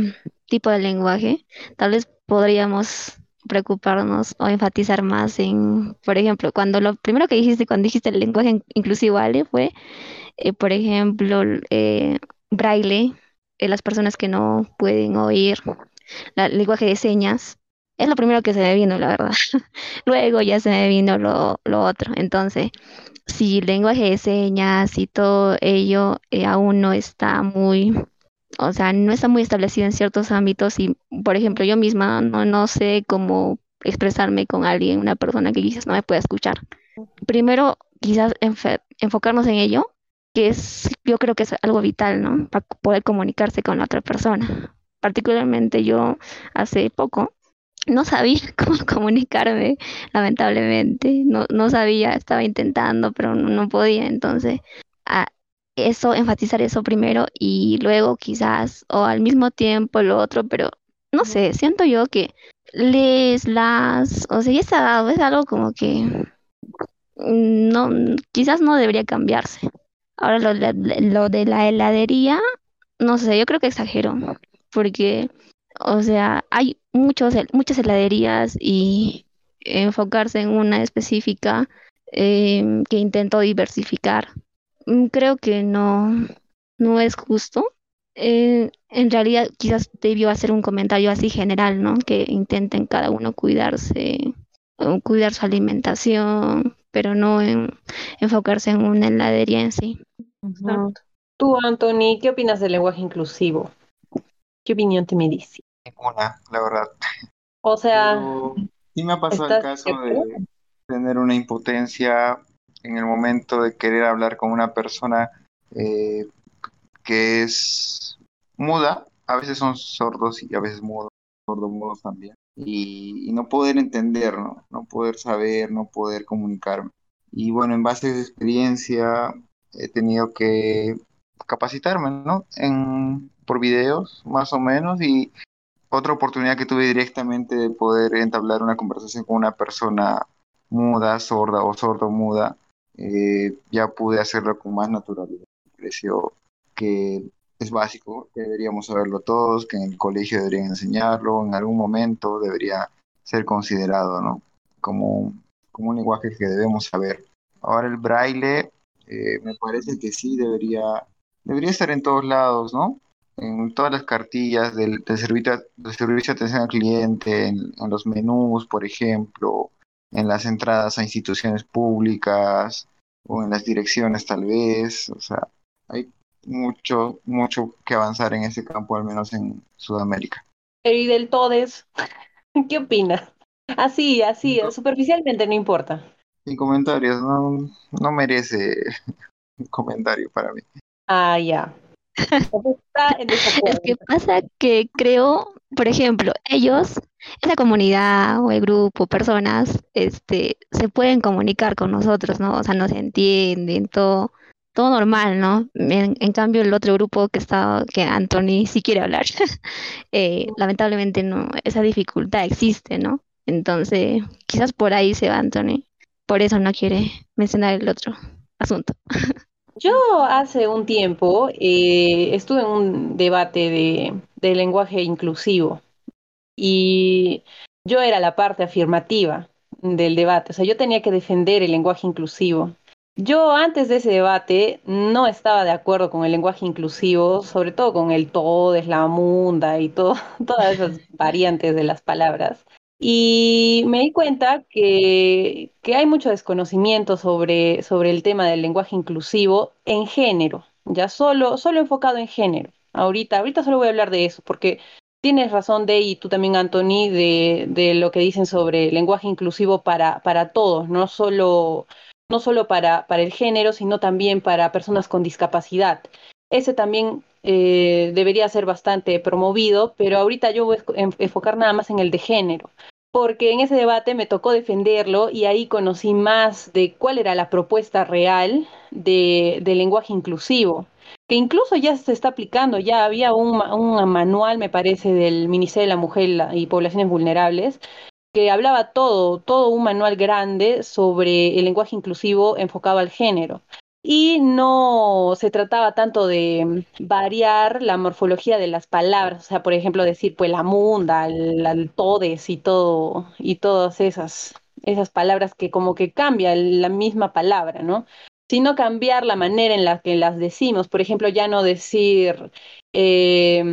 tipo de lenguaje, tal vez podríamos preocuparnos o enfatizar más en, por ejemplo, cuando lo primero que dijiste, cuando dijiste el lenguaje inclusivo, ¿vale? Fue, eh, por ejemplo, eh, braille, eh, las personas que no pueden oír, el lenguaje de señas, es lo primero que se me vino, la verdad. Luego ya se me vino lo, lo otro. Entonces, si lenguaje de señas y todo ello aún no está muy o sea, no está muy establecido en ciertos ámbitos y, por ejemplo, yo misma no, no sé cómo expresarme con alguien, una persona que quizás no me pueda escuchar. Primero, quizás enfocarnos en ello, que es, yo creo que es algo vital, ¿no? Para poder comunicarse con la otra persona. Particularmente yo hace poco no sabía cómo comunicarme, lamentablemente. No, no sabía, estaba intentando, pero no, no podía. Entonces, a, eso, enfatizar eso primero y luego quizás, o al mismo tiempo lo otro, pero no sé, siento yo que les las, o sea, ya está dado, es algo como que no, quizás no debería cambiarse. Ahora lo, lo de la heladería, no sé, yo creo que exagero, porque, o sea, hay muchos, muchas heladerías y enfocarse en una específica em, que intento diversificar Mm, creo que no, no es justo. Eh, en realidad quizás debió hacer un comentario así general, ¿no? Que intenten cada uno cuidarse, cuidar su alimentación, pero no en enfocarse en una heladería en sí. Tú, Anthony, ¿qué opinas del lenguaje inclusivo? ¿Qué opinión te me dice? Ninguna, la verdad. O sea, sí me ha pasado el caso de tener una impotencia en el momento de querer hablar con una persona eh, que es muda, a veces son sordos y a veces mudos, sordomudos también, y, no poder entender, ¿no? no poder saber, no poder comunicarme. Y bueno, en base a esa experiencia he tenido que capacitarme, ¿no? En, por videos, más o menos, y otra oportunidad que tuve directamente de poder entablar una conversación con una persona muda, sorda o sordo muda, eh, ya pude hacerlo con más naturalidad. Me que es básico, deberíamos saberlo todos, que en el colegio deberían enseñarlo, en algún momento debería ser considerado, ¿no? Como, como un lenguaje que debemos saber. Ahora el braille, eh, me parece que sí debería, debería estar en todos lados, ¿no? En todas las cartillas del, servicio, del servicio de atención al cliente, en los menús, por ejemplo, en las entradas a instituciones públicas o en las direcciones tal vez, o sea, hay mucho, mucho que avanzar en ese campo, al menos en Sudamérica. Y del TODES, ¿qué opinas? Así, así, superficialmente no importa. Sin comentarios, no, no merece un comentario para mí. Ah, ya. Es que pasa que creo, por ejemplo, ellos, esa comunidad o el grupo, personas, este, se pueden comunicar con nosotros, ¿no? O sea, nos entienden, todo, todo normal, ¿no? En, cambio, el otro grupo que está, que Anthony sí quiere hablar, eh, lamentablemente no, esa dificultad existe, ¿no? Entonces, quizás por ahí se va Anthony, por eso no quiere mencionar el otro asunto. Yo hace un tiempo eh, estuve en un debate de, de lenguaje inclusivo y yo era la parte afirmativa del debate, o sea, yo tenía que defender el lenguaje inclusivo. Yo antes de ese debate no estaba de acuerdo con el lenguaje inclusivo, sobre todo con el todo, es la munda y todo, todas esas variantes de las palabras. Y me di cuenta que, que hay mucho desconocimiento sobre, sobre el tema del lenguaje inclusivo en género, ya solo, solo enfocado en género. Ahorita, ahorita solo voy a hablar de eso, porque tienes razón de, y tú también, Anthony, de, de lo que dicen sobre lenguaje inclusivo para, para todos, no solo, no solo para, para el género, sino también para personas con discapacidad. Ese también eh, debería ser bastante promovido, pero ahorita yo voy a enfocar nada más en el de género, porque en ese debate me tocó defenderlo y ahí conocí más de cuál era la propuesta real de, lenguaje inclusivo que incluso ya se está aplicando, ya había un, un manual, me parece, del Ministerio de la Mujer y Poblaciones Vulnerables, que hablaba todo, todo un manual grande sobre el lenguaje inclusivo enfocado al género. Y no se trataba tanto de variar la morfología de las palabras, o sea, por ejemplo, decir pues la munda, el, todes y todo, y todas esas, esas palabras que como que cambia la misma palabra, ¿no? sino cambiar la manera en la que las decimos. Por ejemplo, ya no decir, eh,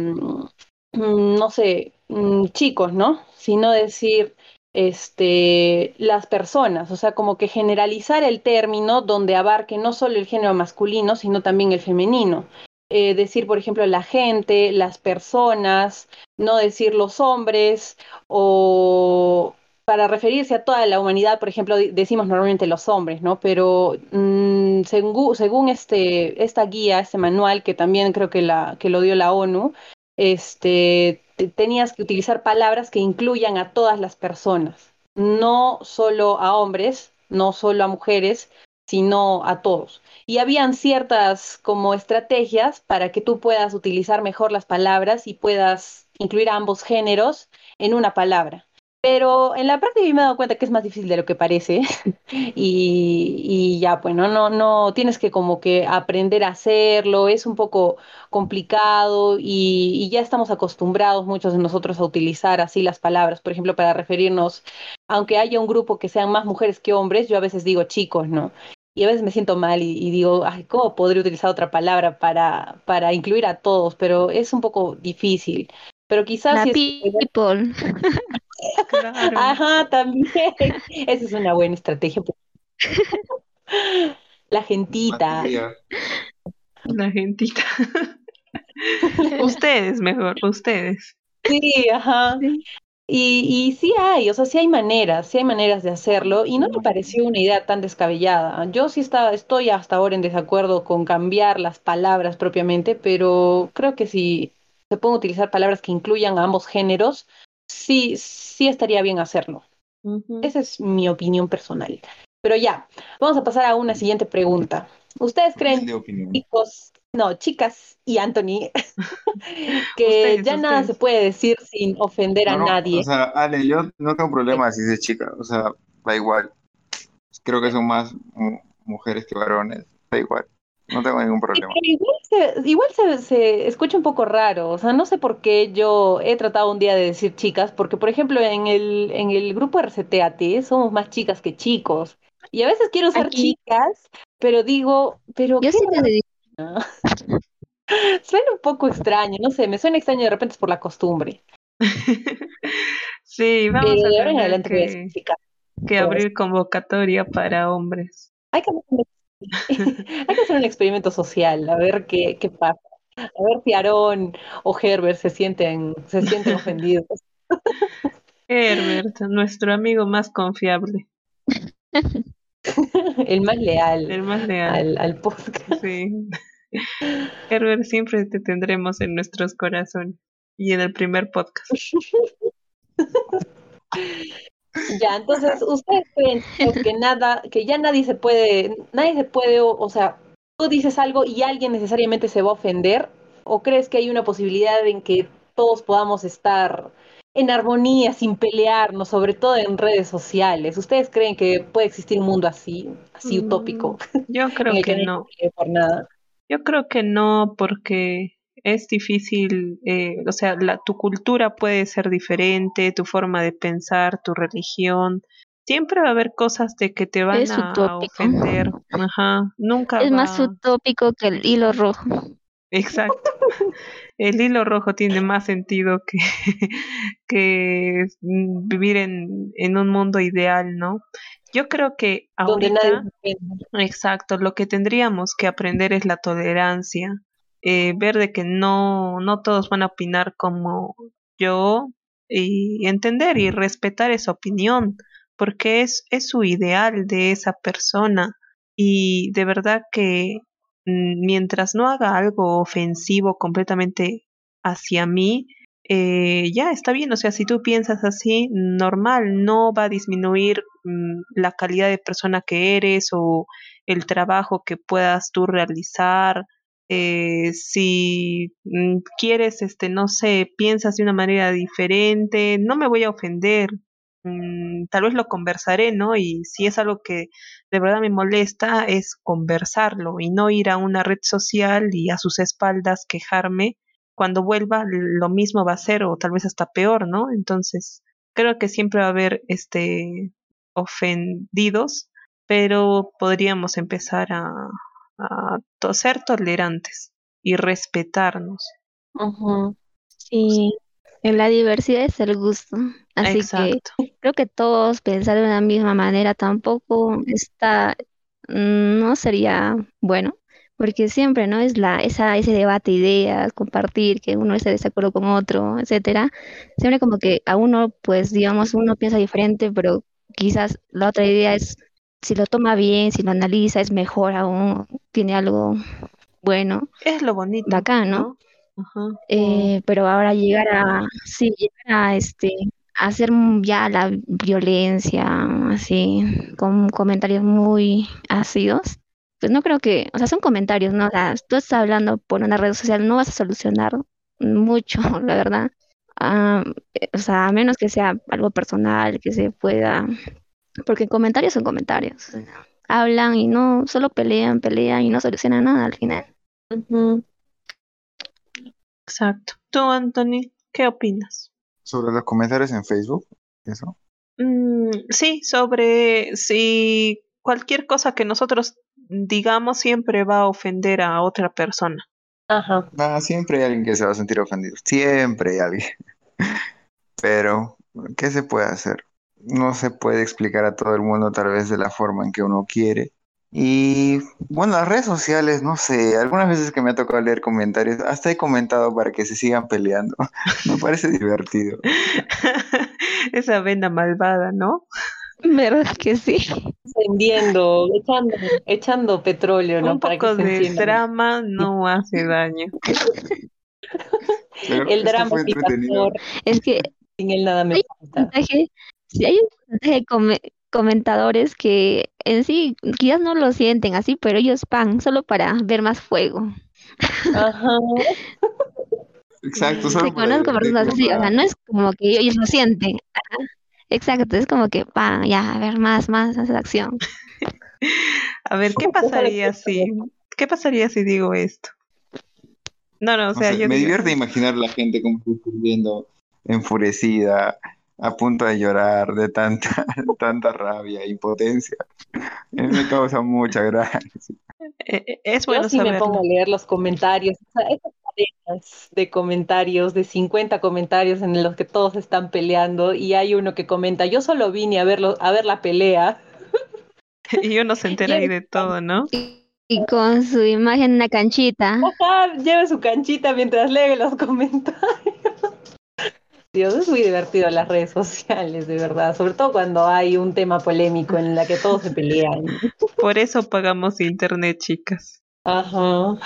no sé, mm, chicos, ¿no? Sino decir este, las personas, o sea, como que generalizar el término donde abarque no solo el género masculino, sino también el femenino. Eh, decir, por ejemplo, la gente, las personas, no decir los hombres o, para referirse a toda la humanidad, por ejemplo, decimos normalmente los hombres, ¿no? Pero mm, según, este, esta guía, este manual, que también creo que, la, que lo dio la ONU, este, tenías que utilizar palabras que incluyan a todas las personas, no solo a hombres, no solo a mujeres, sino a todos. Y habían ciertas como estrategias para que tú puedas utilizar mejor las palabras y puedas incluir a ambos géneros en una palabra. Pero en la práctica yo me he dado cuenta que es más difícil de lo que parece y, y, ya, pues, ¿no? No, no, tienes que como que aprender a hacerlo, es un poco complicado y, y, ya estamos acostumbrados muchos de nosotros a utilizar así las palabras, por ejemplo, para referirnos, aunque haya un grupo que sean más mujeres que hombres, yo a veces digo chicos, ¿no? Y a veces me siento mal y, y digo, ay, ¿cómo podría utilizar otra palabra para, para incluir a todos? Pero es un poco difícil. Pero quizás... La people. Ajá, también. Esa es una buena estrategia. La gentita. La gentita. ustedes, mejor, ustedes. Sí, ajá. Y, y sí hay, o sea, sí hay maneras, sí hay maneras de hacerlo y no me pareció una idea tan descabellada. Yo sí estaba, estoy hasta ahora en desacuerdo con cambiar las palabras propiamente, pero creo que si se pueden utilizar palabras que incluyan a ambos géneros, sí, sí estaría bien hacerlo. Esa es mi opinión personal. Pero ya, vamos a pasar a una siguiente pregunta. ¿Ustedes creen, chicos, no, chicas y Anthony, que ya nada se puede decir sin ofender a nadie? O sea, Ale, yo no tengo problema si es chica, o sea, da igual. Creo que son más mujeres que varones, da igual. No tengo ningún problema. Igual, se, se, escucha un poco raro, o sea, no sé por qué yo he tratado un día de decir chicas, porque por ejemplo en el, en el grupo RCTAT somos más chicas que chicos, y a veces quiero usar chicas, pero digo, pero yo sí te digo. suena un poco extraño, no sé, me suena extraño de repente es por la costumbre. sí, vamos a tener que, que abrir convocatoria para hombres. Hay que Hay que hacer un experimento social, a ver qué, qué pasa. A ver si Aarón o Herbert se sienten, se sienten ofendidos. Herbert, nuestro amigo más confiable. El más leal. El más leal. Al, al podcast. Sí. Herbert, siempre te tendremos en nuestros corazones y en el primer podcast. Ya, entonces, ¿ustedes creen que nada, que ya nadie se puede, nadie se puede, o, sea, tú dices algo y alguien necesariamente se va a ofender? ¿O crees que hay una posibilidad en que todos podamos estar en armonía, sin pelearnos, sobre todo en redes sociales? ¿Ustedes creen que puede existir un mundo así, así utópico? Yo creo que, no. Por nada? Yo creo que no, porque es difícil, eh, o sea, la, tu cultura puede ser diferente, tu forma de pensar, tu religión. Siempre va a haber cosas de que te van a ofender. Ajá, nunca. Es más utópico que el hilo rojo. Exacto. El hilo rojo tiene más sentido que, que vivir en, en un mundo ideal, ¿no? Yo creo que ahorita, exacto, lo que tendríamos que aprender es la tolerancia, eh, ver de que no, no todos van a opinar como yo y entender y respetar esa opinión, porque es, es su ideal de esa persona y de verdad que mm, mientras no haga algo ofensivo completamente hacia mí, eh, ya está bien, o sea, si tú piensas así, normal, no va a disminuir mm, la calidad de persona que eres o el trabajo que puedas tú realizar. Eh, si mm, quieres, este, no sé, piensas de una manera diferente, no me voy a ofender, mm, tal vez lo conversaré, ¿no? Y si es algo que de verdad me molesta, es conversarlo y no ir a una red social y a sus espaldas quejarme cuando vuelva lo mismo va a ser o tal vez hasta peor, ¿no? Entonces, creo que siempre va a haber este ofendidos, pero podríamos empezar a, a ser tolerantes y respetarnos. Sí, en la diversidad es el gusto. Así que creo que todos pensar de la misma manera tampoco está, no sería bueno porque siempre, ¿no? Es la, esa, ese debate, ideas, compartir, que uno esté de acuerdo con otro, etcétera. Siempre como que a uno, pues, digamos, uno piensa diferente, pero quizás la otra idea es, si lo toma bien, si lo analiza, es mejor aún, tiene algo bueno. Es lo bonito. acá, ¿no? Eh, pero ahora llegar a, sí, llegar a este, hacer ya la violencia, así, con comentarios muy ácidos, pues no creo que, o sea, son comentarios, ¿no? O sea, tú estás hablando por una red social, no vas a solucionar mucho, la verdad. Ah, eh, o sea, a menos que sea algo personal, que se pueda, porque comentarios son comentarios. Hablan y no, solo pelean, pelean y no solucionan nada al final. Exacto. Tú, Anthony, ¿qué opinas? Sobre los comentarios en Facebook, ¿eso? Mm, sí, sobre si cualquier cosa que nosotros digamos, siempre va a ofender a otra persona. Ajá. Ah, siempre hay alguien que se va a sentir ofendido. Siempre hay alguien. Pero, ¿qué se puede hacer? No se puede explicar a todo el mundo tal vez de la forma en que uno quiere. Y bueno, las redes sociales, no sé, algunas veces que me ha tocado leer comentarios, hasta he comentado para que se sigan peleando. me parece divertido. Esa venda malvada, ¿no? ¿Verdad que sí? Encendiendo, echando, echando petróleo, ¿no? Un poco de drama no hace daño. el drama es que sin él nada me si hay un de comentadores que en sí quizás no lo sienten así, pero ellos van solo para ver más fuego. Ajá. Exacto, solo conozco personas así, o sea, no es como que ellos lo sienten. Exacto, es como que, pa, ya, a ver, más, más, más acción. a ver, ¿qué pasaría si, qué pasaría si digo esto? No, no, o sea, yo me divierte imaginar la gente como viendo enfurecida, a punto de llorar de tanta, tanta rabia e impotencia. Me causa mucha gracia. Eh, eh, es bueno Yo sí me pongo a leer los comentarios. O sea, de comentarios, de 50 comentarios en los que todos están peleando y hay uno que comenta, yo solo vine a, verlo, a ver la pelea. Y uno se entera ahí de todo, ¿no? Y con su imagen en una canchita. Ajá, lleva su canchita mientras lee los comentarios. Dios, es muy divertido las redes sociales, de verdad, sobre todo cuando hay un tema polémico en la que todos se pelean. Por eso pagamos internet, chicas. Ajá.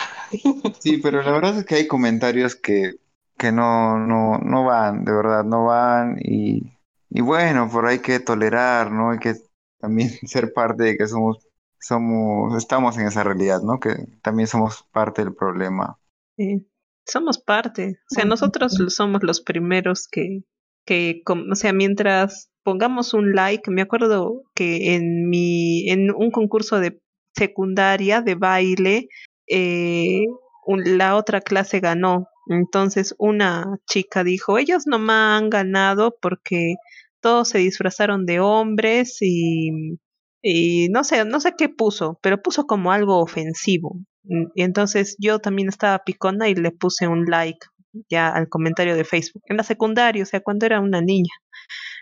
Sí, pero la verdad es que hay comentarios que, que no, no, no van, de verdad, no van y, y bueno, por hay que tolerar, ¿no? Hay que también ser parte de que somos, somos, estamos en esa realidad, ¿no? Que también somos parte del problema. Sí, somos parte. O sea, nosotros somos los primeros que, que, o sea, mientras pongamos un like, me acuerdo que en mi, en un concurso de secundaria de baile, eh, la otra clase ganó. Entonces una chica dijo, ellos no me han ganado porque todos se disfrazaron de hombres y, y no sé, no sé qué puso, pero puso como algo ofensivo. Y entonces yo también estaba picona y le puse un like ya al comentario de Facebook. En la secundaria, o sea, cuando era una niña.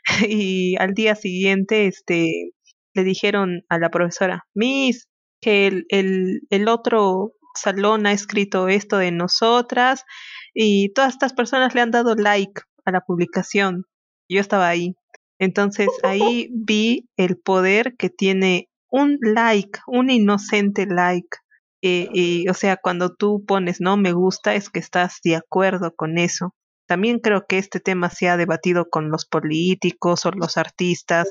y al día siguiente, este, le dijeron a la profesora, Miss, que el, el, el otro salón ha escrito esto de nosotras y todas estas personas le han dado like a la publicación. Yo estaba ahí. Entonces ahí vi el poder que tiene un like, un inocente like. Eh, y, o sea, cuando tú pones no me gusta es que estás de acuerdo con eso. También creo que este tema se ha debatido con los políticos o los artistas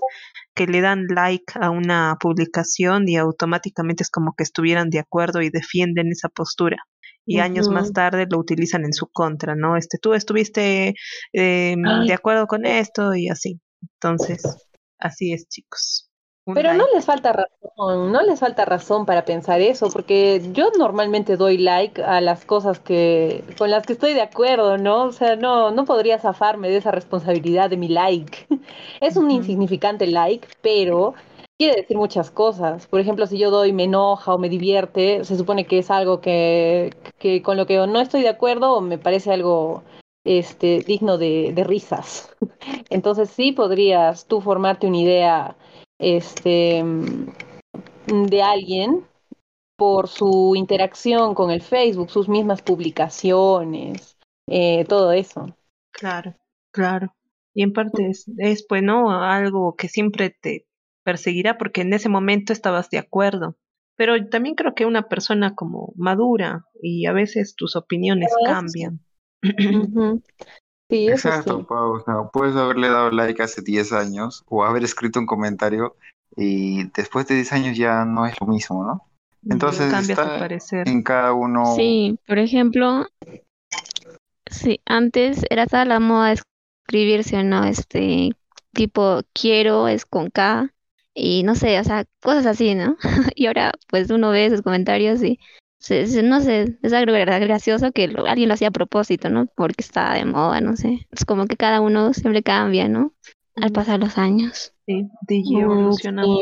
que le dan like a una publicación y automáticamente es como que estuvieran de acuerdo y defienden esa postura. Y años más tarde lo utilizan en su contra, ¿no? Este, tú estuviste eh, de acuerdo con esto y así. Entonces, así es, chicos. Pero no les falta razón, no les falta razón para pensar eso, porque yo normalmente doy like a las cosas que con las que estoy de acuerdo, ¿no? O sea, no, no podría zafarme de esa responsabilidad de mi like. es un insignificante like, pero quiere decir muchas cosas. Por ejemplo, si yo doy me enoja o me divierte, se supone que es algo que, que con lo que no estoy de acuerdo o me parece algo este, digno de, de risas. Entonces sí podrías tú formarte una idea este, de alguien por su interacción con el Facebook, sus mismas publicaciones, eh, todo eso. Claro, claro. Y en parte es, es, pues, ¿no? Algo que siempre te perseguirá porque en ese momento estabas de acuerdo. Pero también creo que una persona como madura y a veces tus opiniones cambian. Sí, Exacto, Pau. O sea, puedes haberle dado like hace 10 años o haber escrito un comentario y después de 10 años ya no es lo mismo, ¿no? Entonces está en cada uno. Sí, por ejemplo, sí, antes era toda la moda escribirse o no, este tipo quiero es con K y no sé, o sea, cosas así, ¿no? y ahora pues uno ve esos comentarios y no sé, es algo gracioso que alguien lo hacía a propósito, ¿no? Porque está de moda, no sé. Es como que cada uno siempre cambia, ¿no? Al pasar los años. Sí, DJ evolucionamos.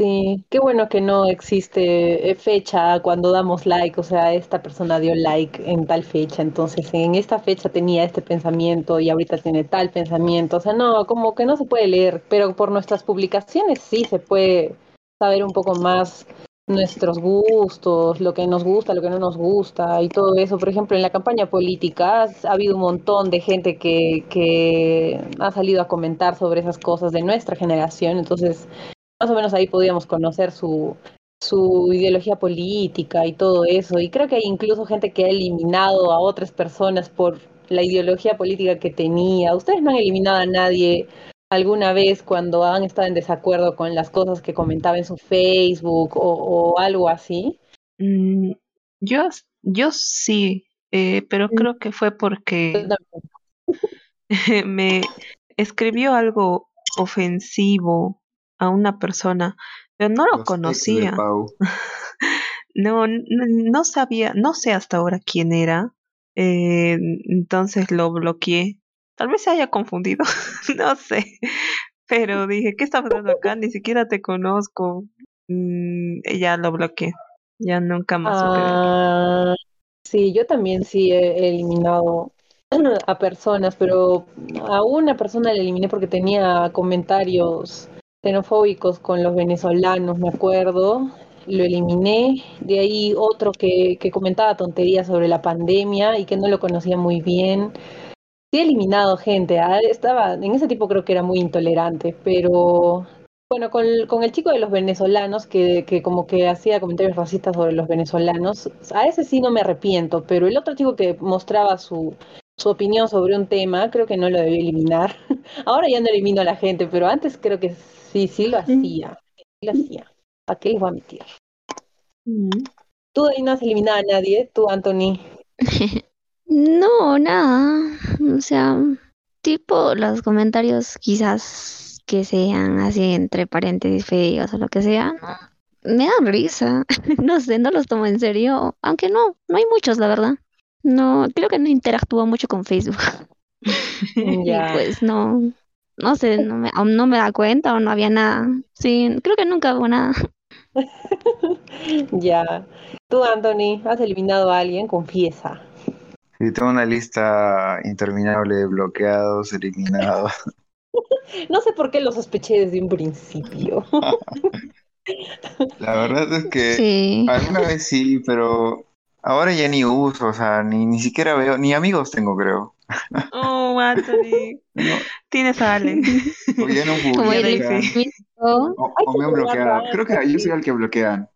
Sí, qué bueno que no existe eh, fecha cuando damos like, o sea, esta persona dio like en tal fecha, entonces en esta fecha tenía este pensamiento y ahorita tiene tal pensamiento, o sea, no, como que no se puede leer, pero por nuestras publicaciones sí se puede saber un poco más nuestros gustos, lo que nos gusta, lo que no nos gusta y todo eso. Por ejemplo, en la campaña política ha habido un montón de gente que, que ha salido a comentar sobre esas cosas de nuestra generación, entonces más o menos ahí podíamos conocer su, su ideología política y todo eso. Y creo que hay incluso gente que ha eliminado a otras personas por la ideología política que tenía. Ustedes no han eliminado a nadie alguna vez cuando han estado en desacuerdo con las cosas que comentaba en su Facebook o, algo así? Mm, yo, yo sí, eh, pero mm. creo que fue porque me escribió algo ofensivo a una persona, pero no lo conocía. no, no, sabía, no sé hasta ahora quién era, eh, entonces lo bloqueé Tal vez se haya confundido, no sé. Pero dije, ¿qué está pasando acá? Ni siquiera te conozco. Mm, ya lo bloqueé. Ya nunca más. Ah, sí, yo también sí he eliminado a personas, pero a una persona la eliminé porque tenía comentarios xenofóbicos con los venezolanos, me acuerdo. Lo eliminé. De ahí otro que, que comentaba tonterías sobre la pandemia y que no lo conocía muy bien sí he eliminado gente, ¿ah? estaba, en ese tipo creo que era muy intolerante, pero bueno, con, con el chico de los venezolanos, que, que, como que hacía comentarios racistas sobre los venezolanos, a ese sí no me arrepiento, pero el otro chico que mostraba su, su opinión sobre un tema, creo que no lo debí eliminar. Ahora ya no elimino a la gente, pero antes creo que sí, sí lo hacía. Sí lo hacía. ¿A qué les voy a mentir? Tú ahí no has eliminado a nadie, tú, Anthony. No, nada. O sea, tipo los comentarios quizás que sean así entre paréntesis feos o lo que sea, me dan risa. No sé, no los tomo en serio. Aunque no, no hay muchos, la verdad. No, creo que no interactúo mucho con Facebook. Y pues no, no sé, no me, no me da cuenta o no había nada. Sí, creo que nunca hubo nada. Ya. Tú, Anthony, has eliminado a alguien, confiesa. Sí, tengo una lista interminable de bloqueados, eliminados. No sé por qué lo sospeché desde un principio. La verdad es que alguna vez sí, pero ahora ya ni uso, o sea, ni, ni siquiera veo, ni amigos tengo, creo. Oh, Anthony. Tienes a Ale. O ya no publican. O, o me han bloqueado. Creo que yo soy el que bloquean.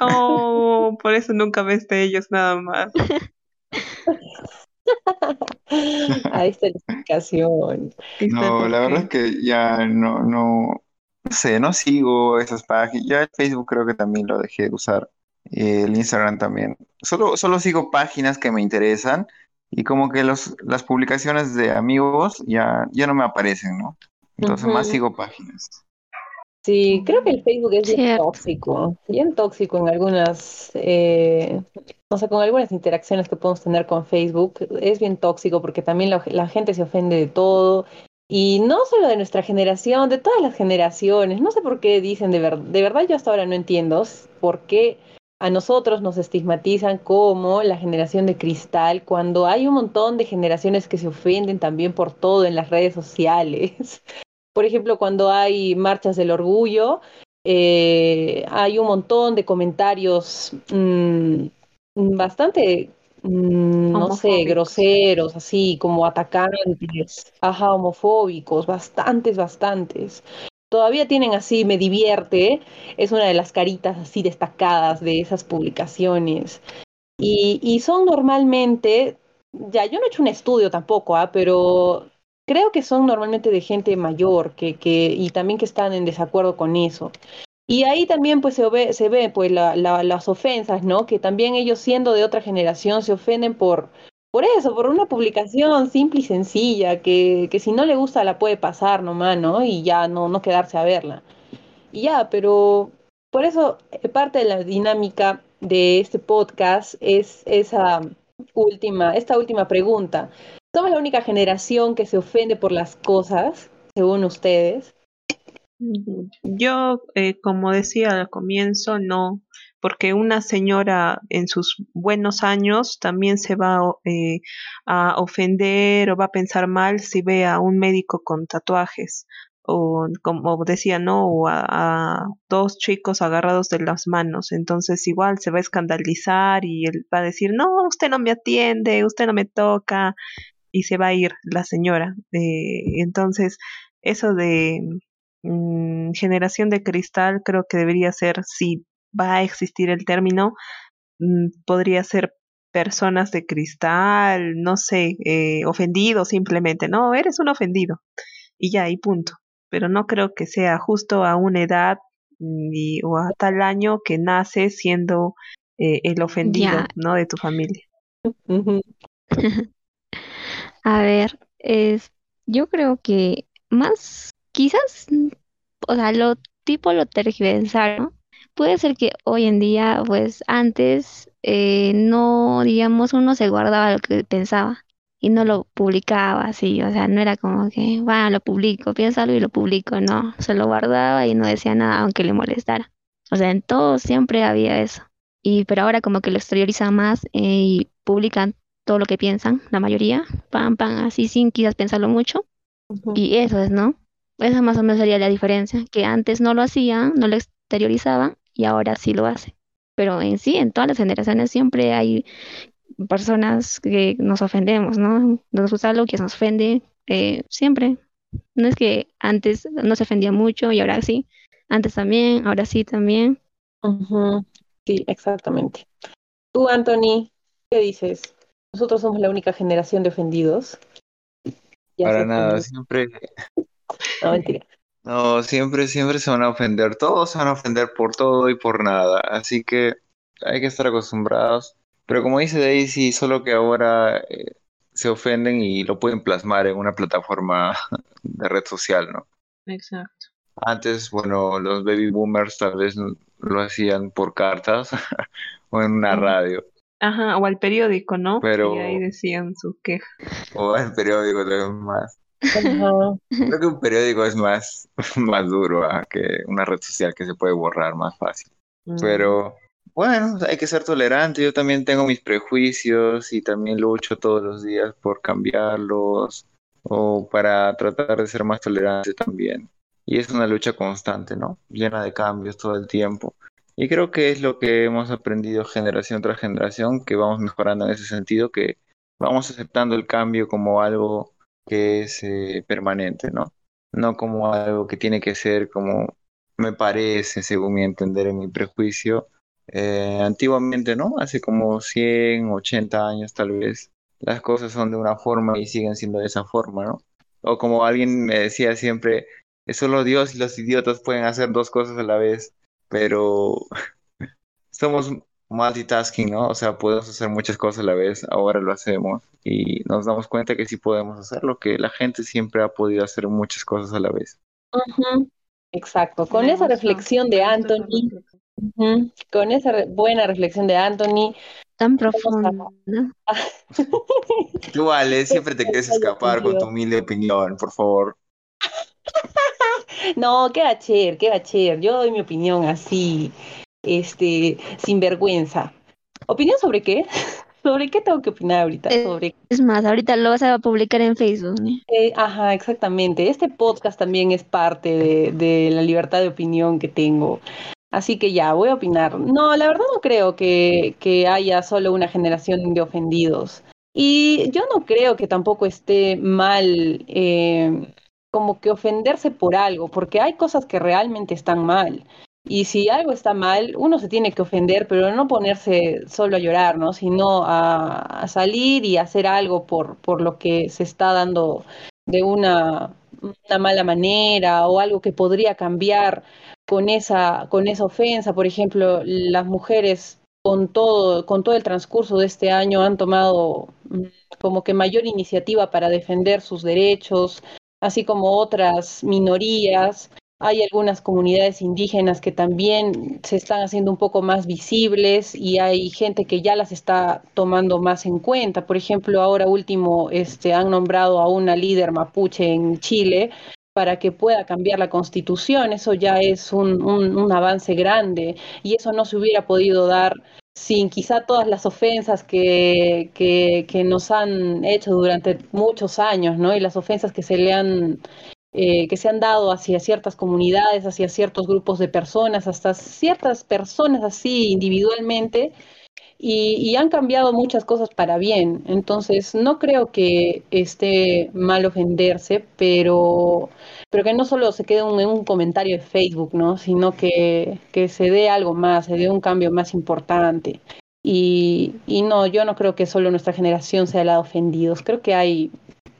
Oh, por eso nunca ves de ellos nada más. Ahí está la explicación. No, la verdad es que ya no, no, no sé, no sigo esas páginas. Ya el Facebook creo que también lo dejé de usar. el Instagram también. Solo, solo sigo páginas que me interesan y como que los, las publicaciones de amigos ya, ya no me aparecen, ¿no? Entonces más sigo páginas. Sí, creo que el Facebook es bien tóxico, bien tóxico en algunas, eh, no sé, con algunas interacciones que podemos tener con Facebook, es bien tóxico porque también la, la, gente se ofende de todo y no solo de nuestra generación, de todas las generaciones, no sé por qué dicen de verdad, de verdad yo hasta ahora no entiendo por qué a nosotros nos estigmatizan como la generación de cristal cuando hay un montón de generaciones que se ofenden también por todo en las redes sociales. Por ejemplo, cuando hay marchas del orgullo, eh, hay un montón de comentarios mmm, bastante, mmm, no sé, groseros, así como atacantes, ajá, homofóbicos, bastantes, bastantes. Todavía tienen así, me divierte, es una de las caritas así destacadas de esas publicaciones. Y, y son normalmente, ya yo no he hecho un estudio tampoco, ¿ah? pero creo que son normalmente de gente mayor que, que, y también que están en desacuerdo con eso. Y ahí también pues se ve, se ve pues la, la, las ofensas, ¿no? Que también ellos siendo de otra generación se ofenden por, por eso, por una publicación simple y sencilla, que, que si no le gusta la puede pasar nomás, ¿no? Y ya no, no quedarse a verla. Y ya, pero por eso eh, parte de la dinámica de este podcast es esa última, esta última pregunta. ¿Somos la única generación que se ofende por las cosas, según ustedes? Yo, eh, como decía al comienzo, no, porque una señora en sus buenos años también se va eh, a ofender o va a pensar mal si ve a un médico con tatuajes o como decía, no, o a, a, dos chicos agarrados de las manos. Entonces igual se va a escandalizar y él va a decir, no, usted no me atiende, usted no me toca, y se va a ir la señora. Eh, entonces, eso de mm, generación de cristal creo que debería ser, si va a existir el término, mm, podría ser personas de cristal, no sé, eh, ofendido simplemente, no, eres un ofendido y ya, y punto. Pero no creo que sea justo a una edad ni, o a tal año que nace siendo eh, el ofendido, ¿no? De tu familia. A ver, es, yo creo que más, quizás, o sea, lo tipo lo tergiversaron. Puede ser que hoy en día, pues antes, eh, no, digamos, uno se guardaba lo que pensaba y no lo publicaba así, o sea, no era como que, bueno, lo publico, piénsalo y lo publico, no, se lo guardaba y no decía nada aunque le molestara. O sea, en todo siempre había eso. Y pero ahora como que lo exterioriza más eh, y publican todo lo que piensan, la mayoría, pam, pam, así sin quizás pensarlo mucho. Y eso es, ¿no? Esa más o menos sería la diferencia, que antes no lo hacían, no lo exteriorizaban y ahora sí lo hacen. Pero en sí, en todas las generaciones siempre hay personas que nos ofendemos, ¿no? Nos gusta algo que nos ofende, eh, siempre. No es que antes no se ofendía mucho y ahora sí. Antes también, ahora sí también. Sí, exactamente. Tú, Anthony, ¿qué dices? Nosotros somos la única generación de ofendidos. Para nada, siempre. No, mentira. No, siempre, siempre se van a ofender. Todos se van a ofender por todo y por nada. Así que hay que estar acostumbrados. Pero como dice Daisy, solo que ahora eh, se ofenden y lo pueden plasmar en una plataforma de red social, ¿no? Exacto. Antes, bueno, los baby boomers tal vez lo hacían por cartas o en una radio. Ajá, o al periódico, ¿no? Pero... Y ahí decían su queja. O al periódico también más. Creo que un periódico es más, más duro ¿ah? que una red social que se puede borrar más fácil. Mm. Pero bueno, hay que ser tolerante. Yo también tengo mis prejuicios y también lucho todos los días por cambiarlos. o para tratar de ser más tolerante también. Y es una lucha constante, ¿no? Llena de cambios todo el tiempo. Y creo que es lo que hemos aprendido generación tras generación, que vamos mejorando en ese sentido, que vamos aceptando el cambio como algo que es eh, permanente, ¿no? No como algo que tiene que ser como me parece, según mi entender y mi prejuicio. Eh, antiguamente, ¿no? Hace como 100, 80 años tal vez, las cosas son de una forma y siguen siendo de esa forma, ¿no? O como alguien me decía siempre, solo Dios y los idiotas pueden hacer dos cosas a la vez, pero somos multitasking, ¿no? O sea, podemos hacer muchas cosas a la vez, ahora lo hacemos y nos damos cuenta que sí podemos hacerlo, que la gente siempre ha podido hacer muchas cosas a la vez. Exacto, con esa reflexión de Anthony, con esa buena reflexión de Anthony. Tan profunda. Tú, Ale, siempre te quieres escapar con tu humilde opinión, por favor. no, qué bacher, qué bacher. Yo doy mi opinión así, este, sin vergüenza. ¿Opinión sobre qué? ¿Sobre qué tengo que opinar ahorita? Eh, sobre... Es más, ahorita lo vas a publicar en Facebook. Eh, ajá, exactamente. Este podcast también es parte de, de, la libertad de opinión que tengo. Así que ya, voy a opinar. No, la verdad no creo que, que haya solo una generación de ofendidos. Y yo no creo que tampoco esté mal eh, como que ofenderse por algo, porque hay cosas que realmente están mal. Y si algo está mal, uno se tiene que ofender, pero no ponerse solo a llorar, ¿no? Sino a, salir y hacer algo por, por lo que se está dando de una, una mala manera o algo que podría cambiar con esa, con esa ofensa. Por ejemplo, las mujeres con todo, con todo el transcurso de este año han tomado mm, como que mayor iniciativa para defender sus derechos, así como otras minorías. Hay algunas comunidades indígenas que también se están haciendo un poco más visibles y hay gente que ya las está tomando más en cuenta. Por ejemplo, ahora último este, han nombrado a una líder mapuche en Chile para que pueda cambiar la constitución. Eso ya es un, un, avance grande y eso no se hubiera podido dar sin quizá todas las ofensas que, que, nos han hecho durante muchos años, ¿no? Y las ofensas que se le han eh, que se han dado hacia ciertas comunidades, hacia ciertos grupos de personas, hasta ciertas personas así individualmente, y, han cambiado muchas cosas para bien. Entonces, no creo que esté mal ofenderse, pero, pero que no solo se quede en un comentario de Facebook, ¿no? sino que, que se dé algo más, se dé un cambio más importante. Y, y no, yo no creo que solo nuestra generación sea la de ofendidos. Creo que hay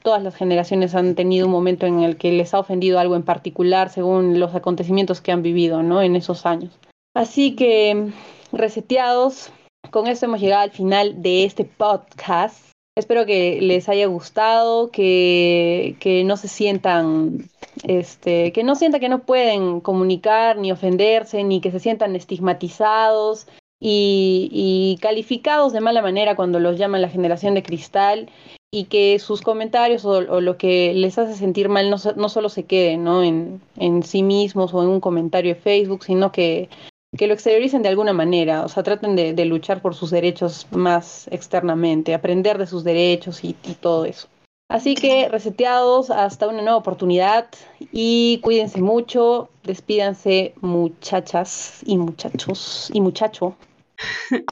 todas las generaciones han tenido un momento en el que les ha ofendido algo en particular según los acontecimientos que han vivido, ¿no? En esos años. Así que, reseteados, con esto hemos llegado al final de este podcast. Espero que les haya gustado, que, que no se sientan, este, que no sientan que no pueden comunicar ni ofenderse, ni que se sientan estigmatizados y, calificados de mala manera cuando los llaman la generación de cristal y que sus comentarios o, lo que les hace sentir mal no, no solo se queden ¿no? En, en, sí mismos o en un comentario de Facebook, sino que, que lo exterioricen de alguna manera, o sea, traten de, de luchar por sus derechos más externamente, aprender de sus derechos y, y todo eso. Así que reseteados hasta una nueva oportunidad y cuídense mucho, despídanse muchachas y muchachos y muchacho.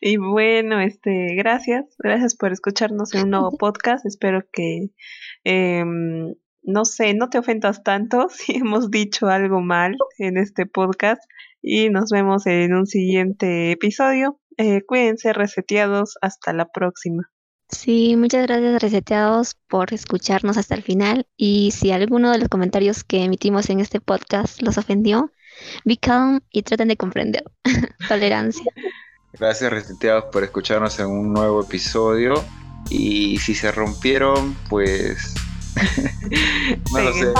y bueno, este, gracias, gracias por escucharnos en un nuevo podcast. Espero que, em, no sé, no te ofendas tanto si hemos dicho algo mal en este podcast. Y nos vemos en un siguiente episodio. Eh, cuídense, reseteados. Hasta la próxima. Sí, muchas gracias reseteados por escucharnos hasta el final y si alguno de los comentarios que emitimos en este podcast los ofendió, Be calm y traten de comprender. Tolerancia. Gracias, Reseteados, por escucharnos en un nuevo episodio. Y si se rompieron, pues. no lo sé.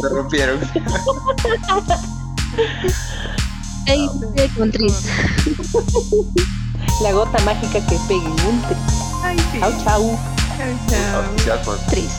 Se rompieron. Ey, con tris. La gota mágica que pegue un tris. Ay, sí. Chau, chau. Chau, chau. Tris.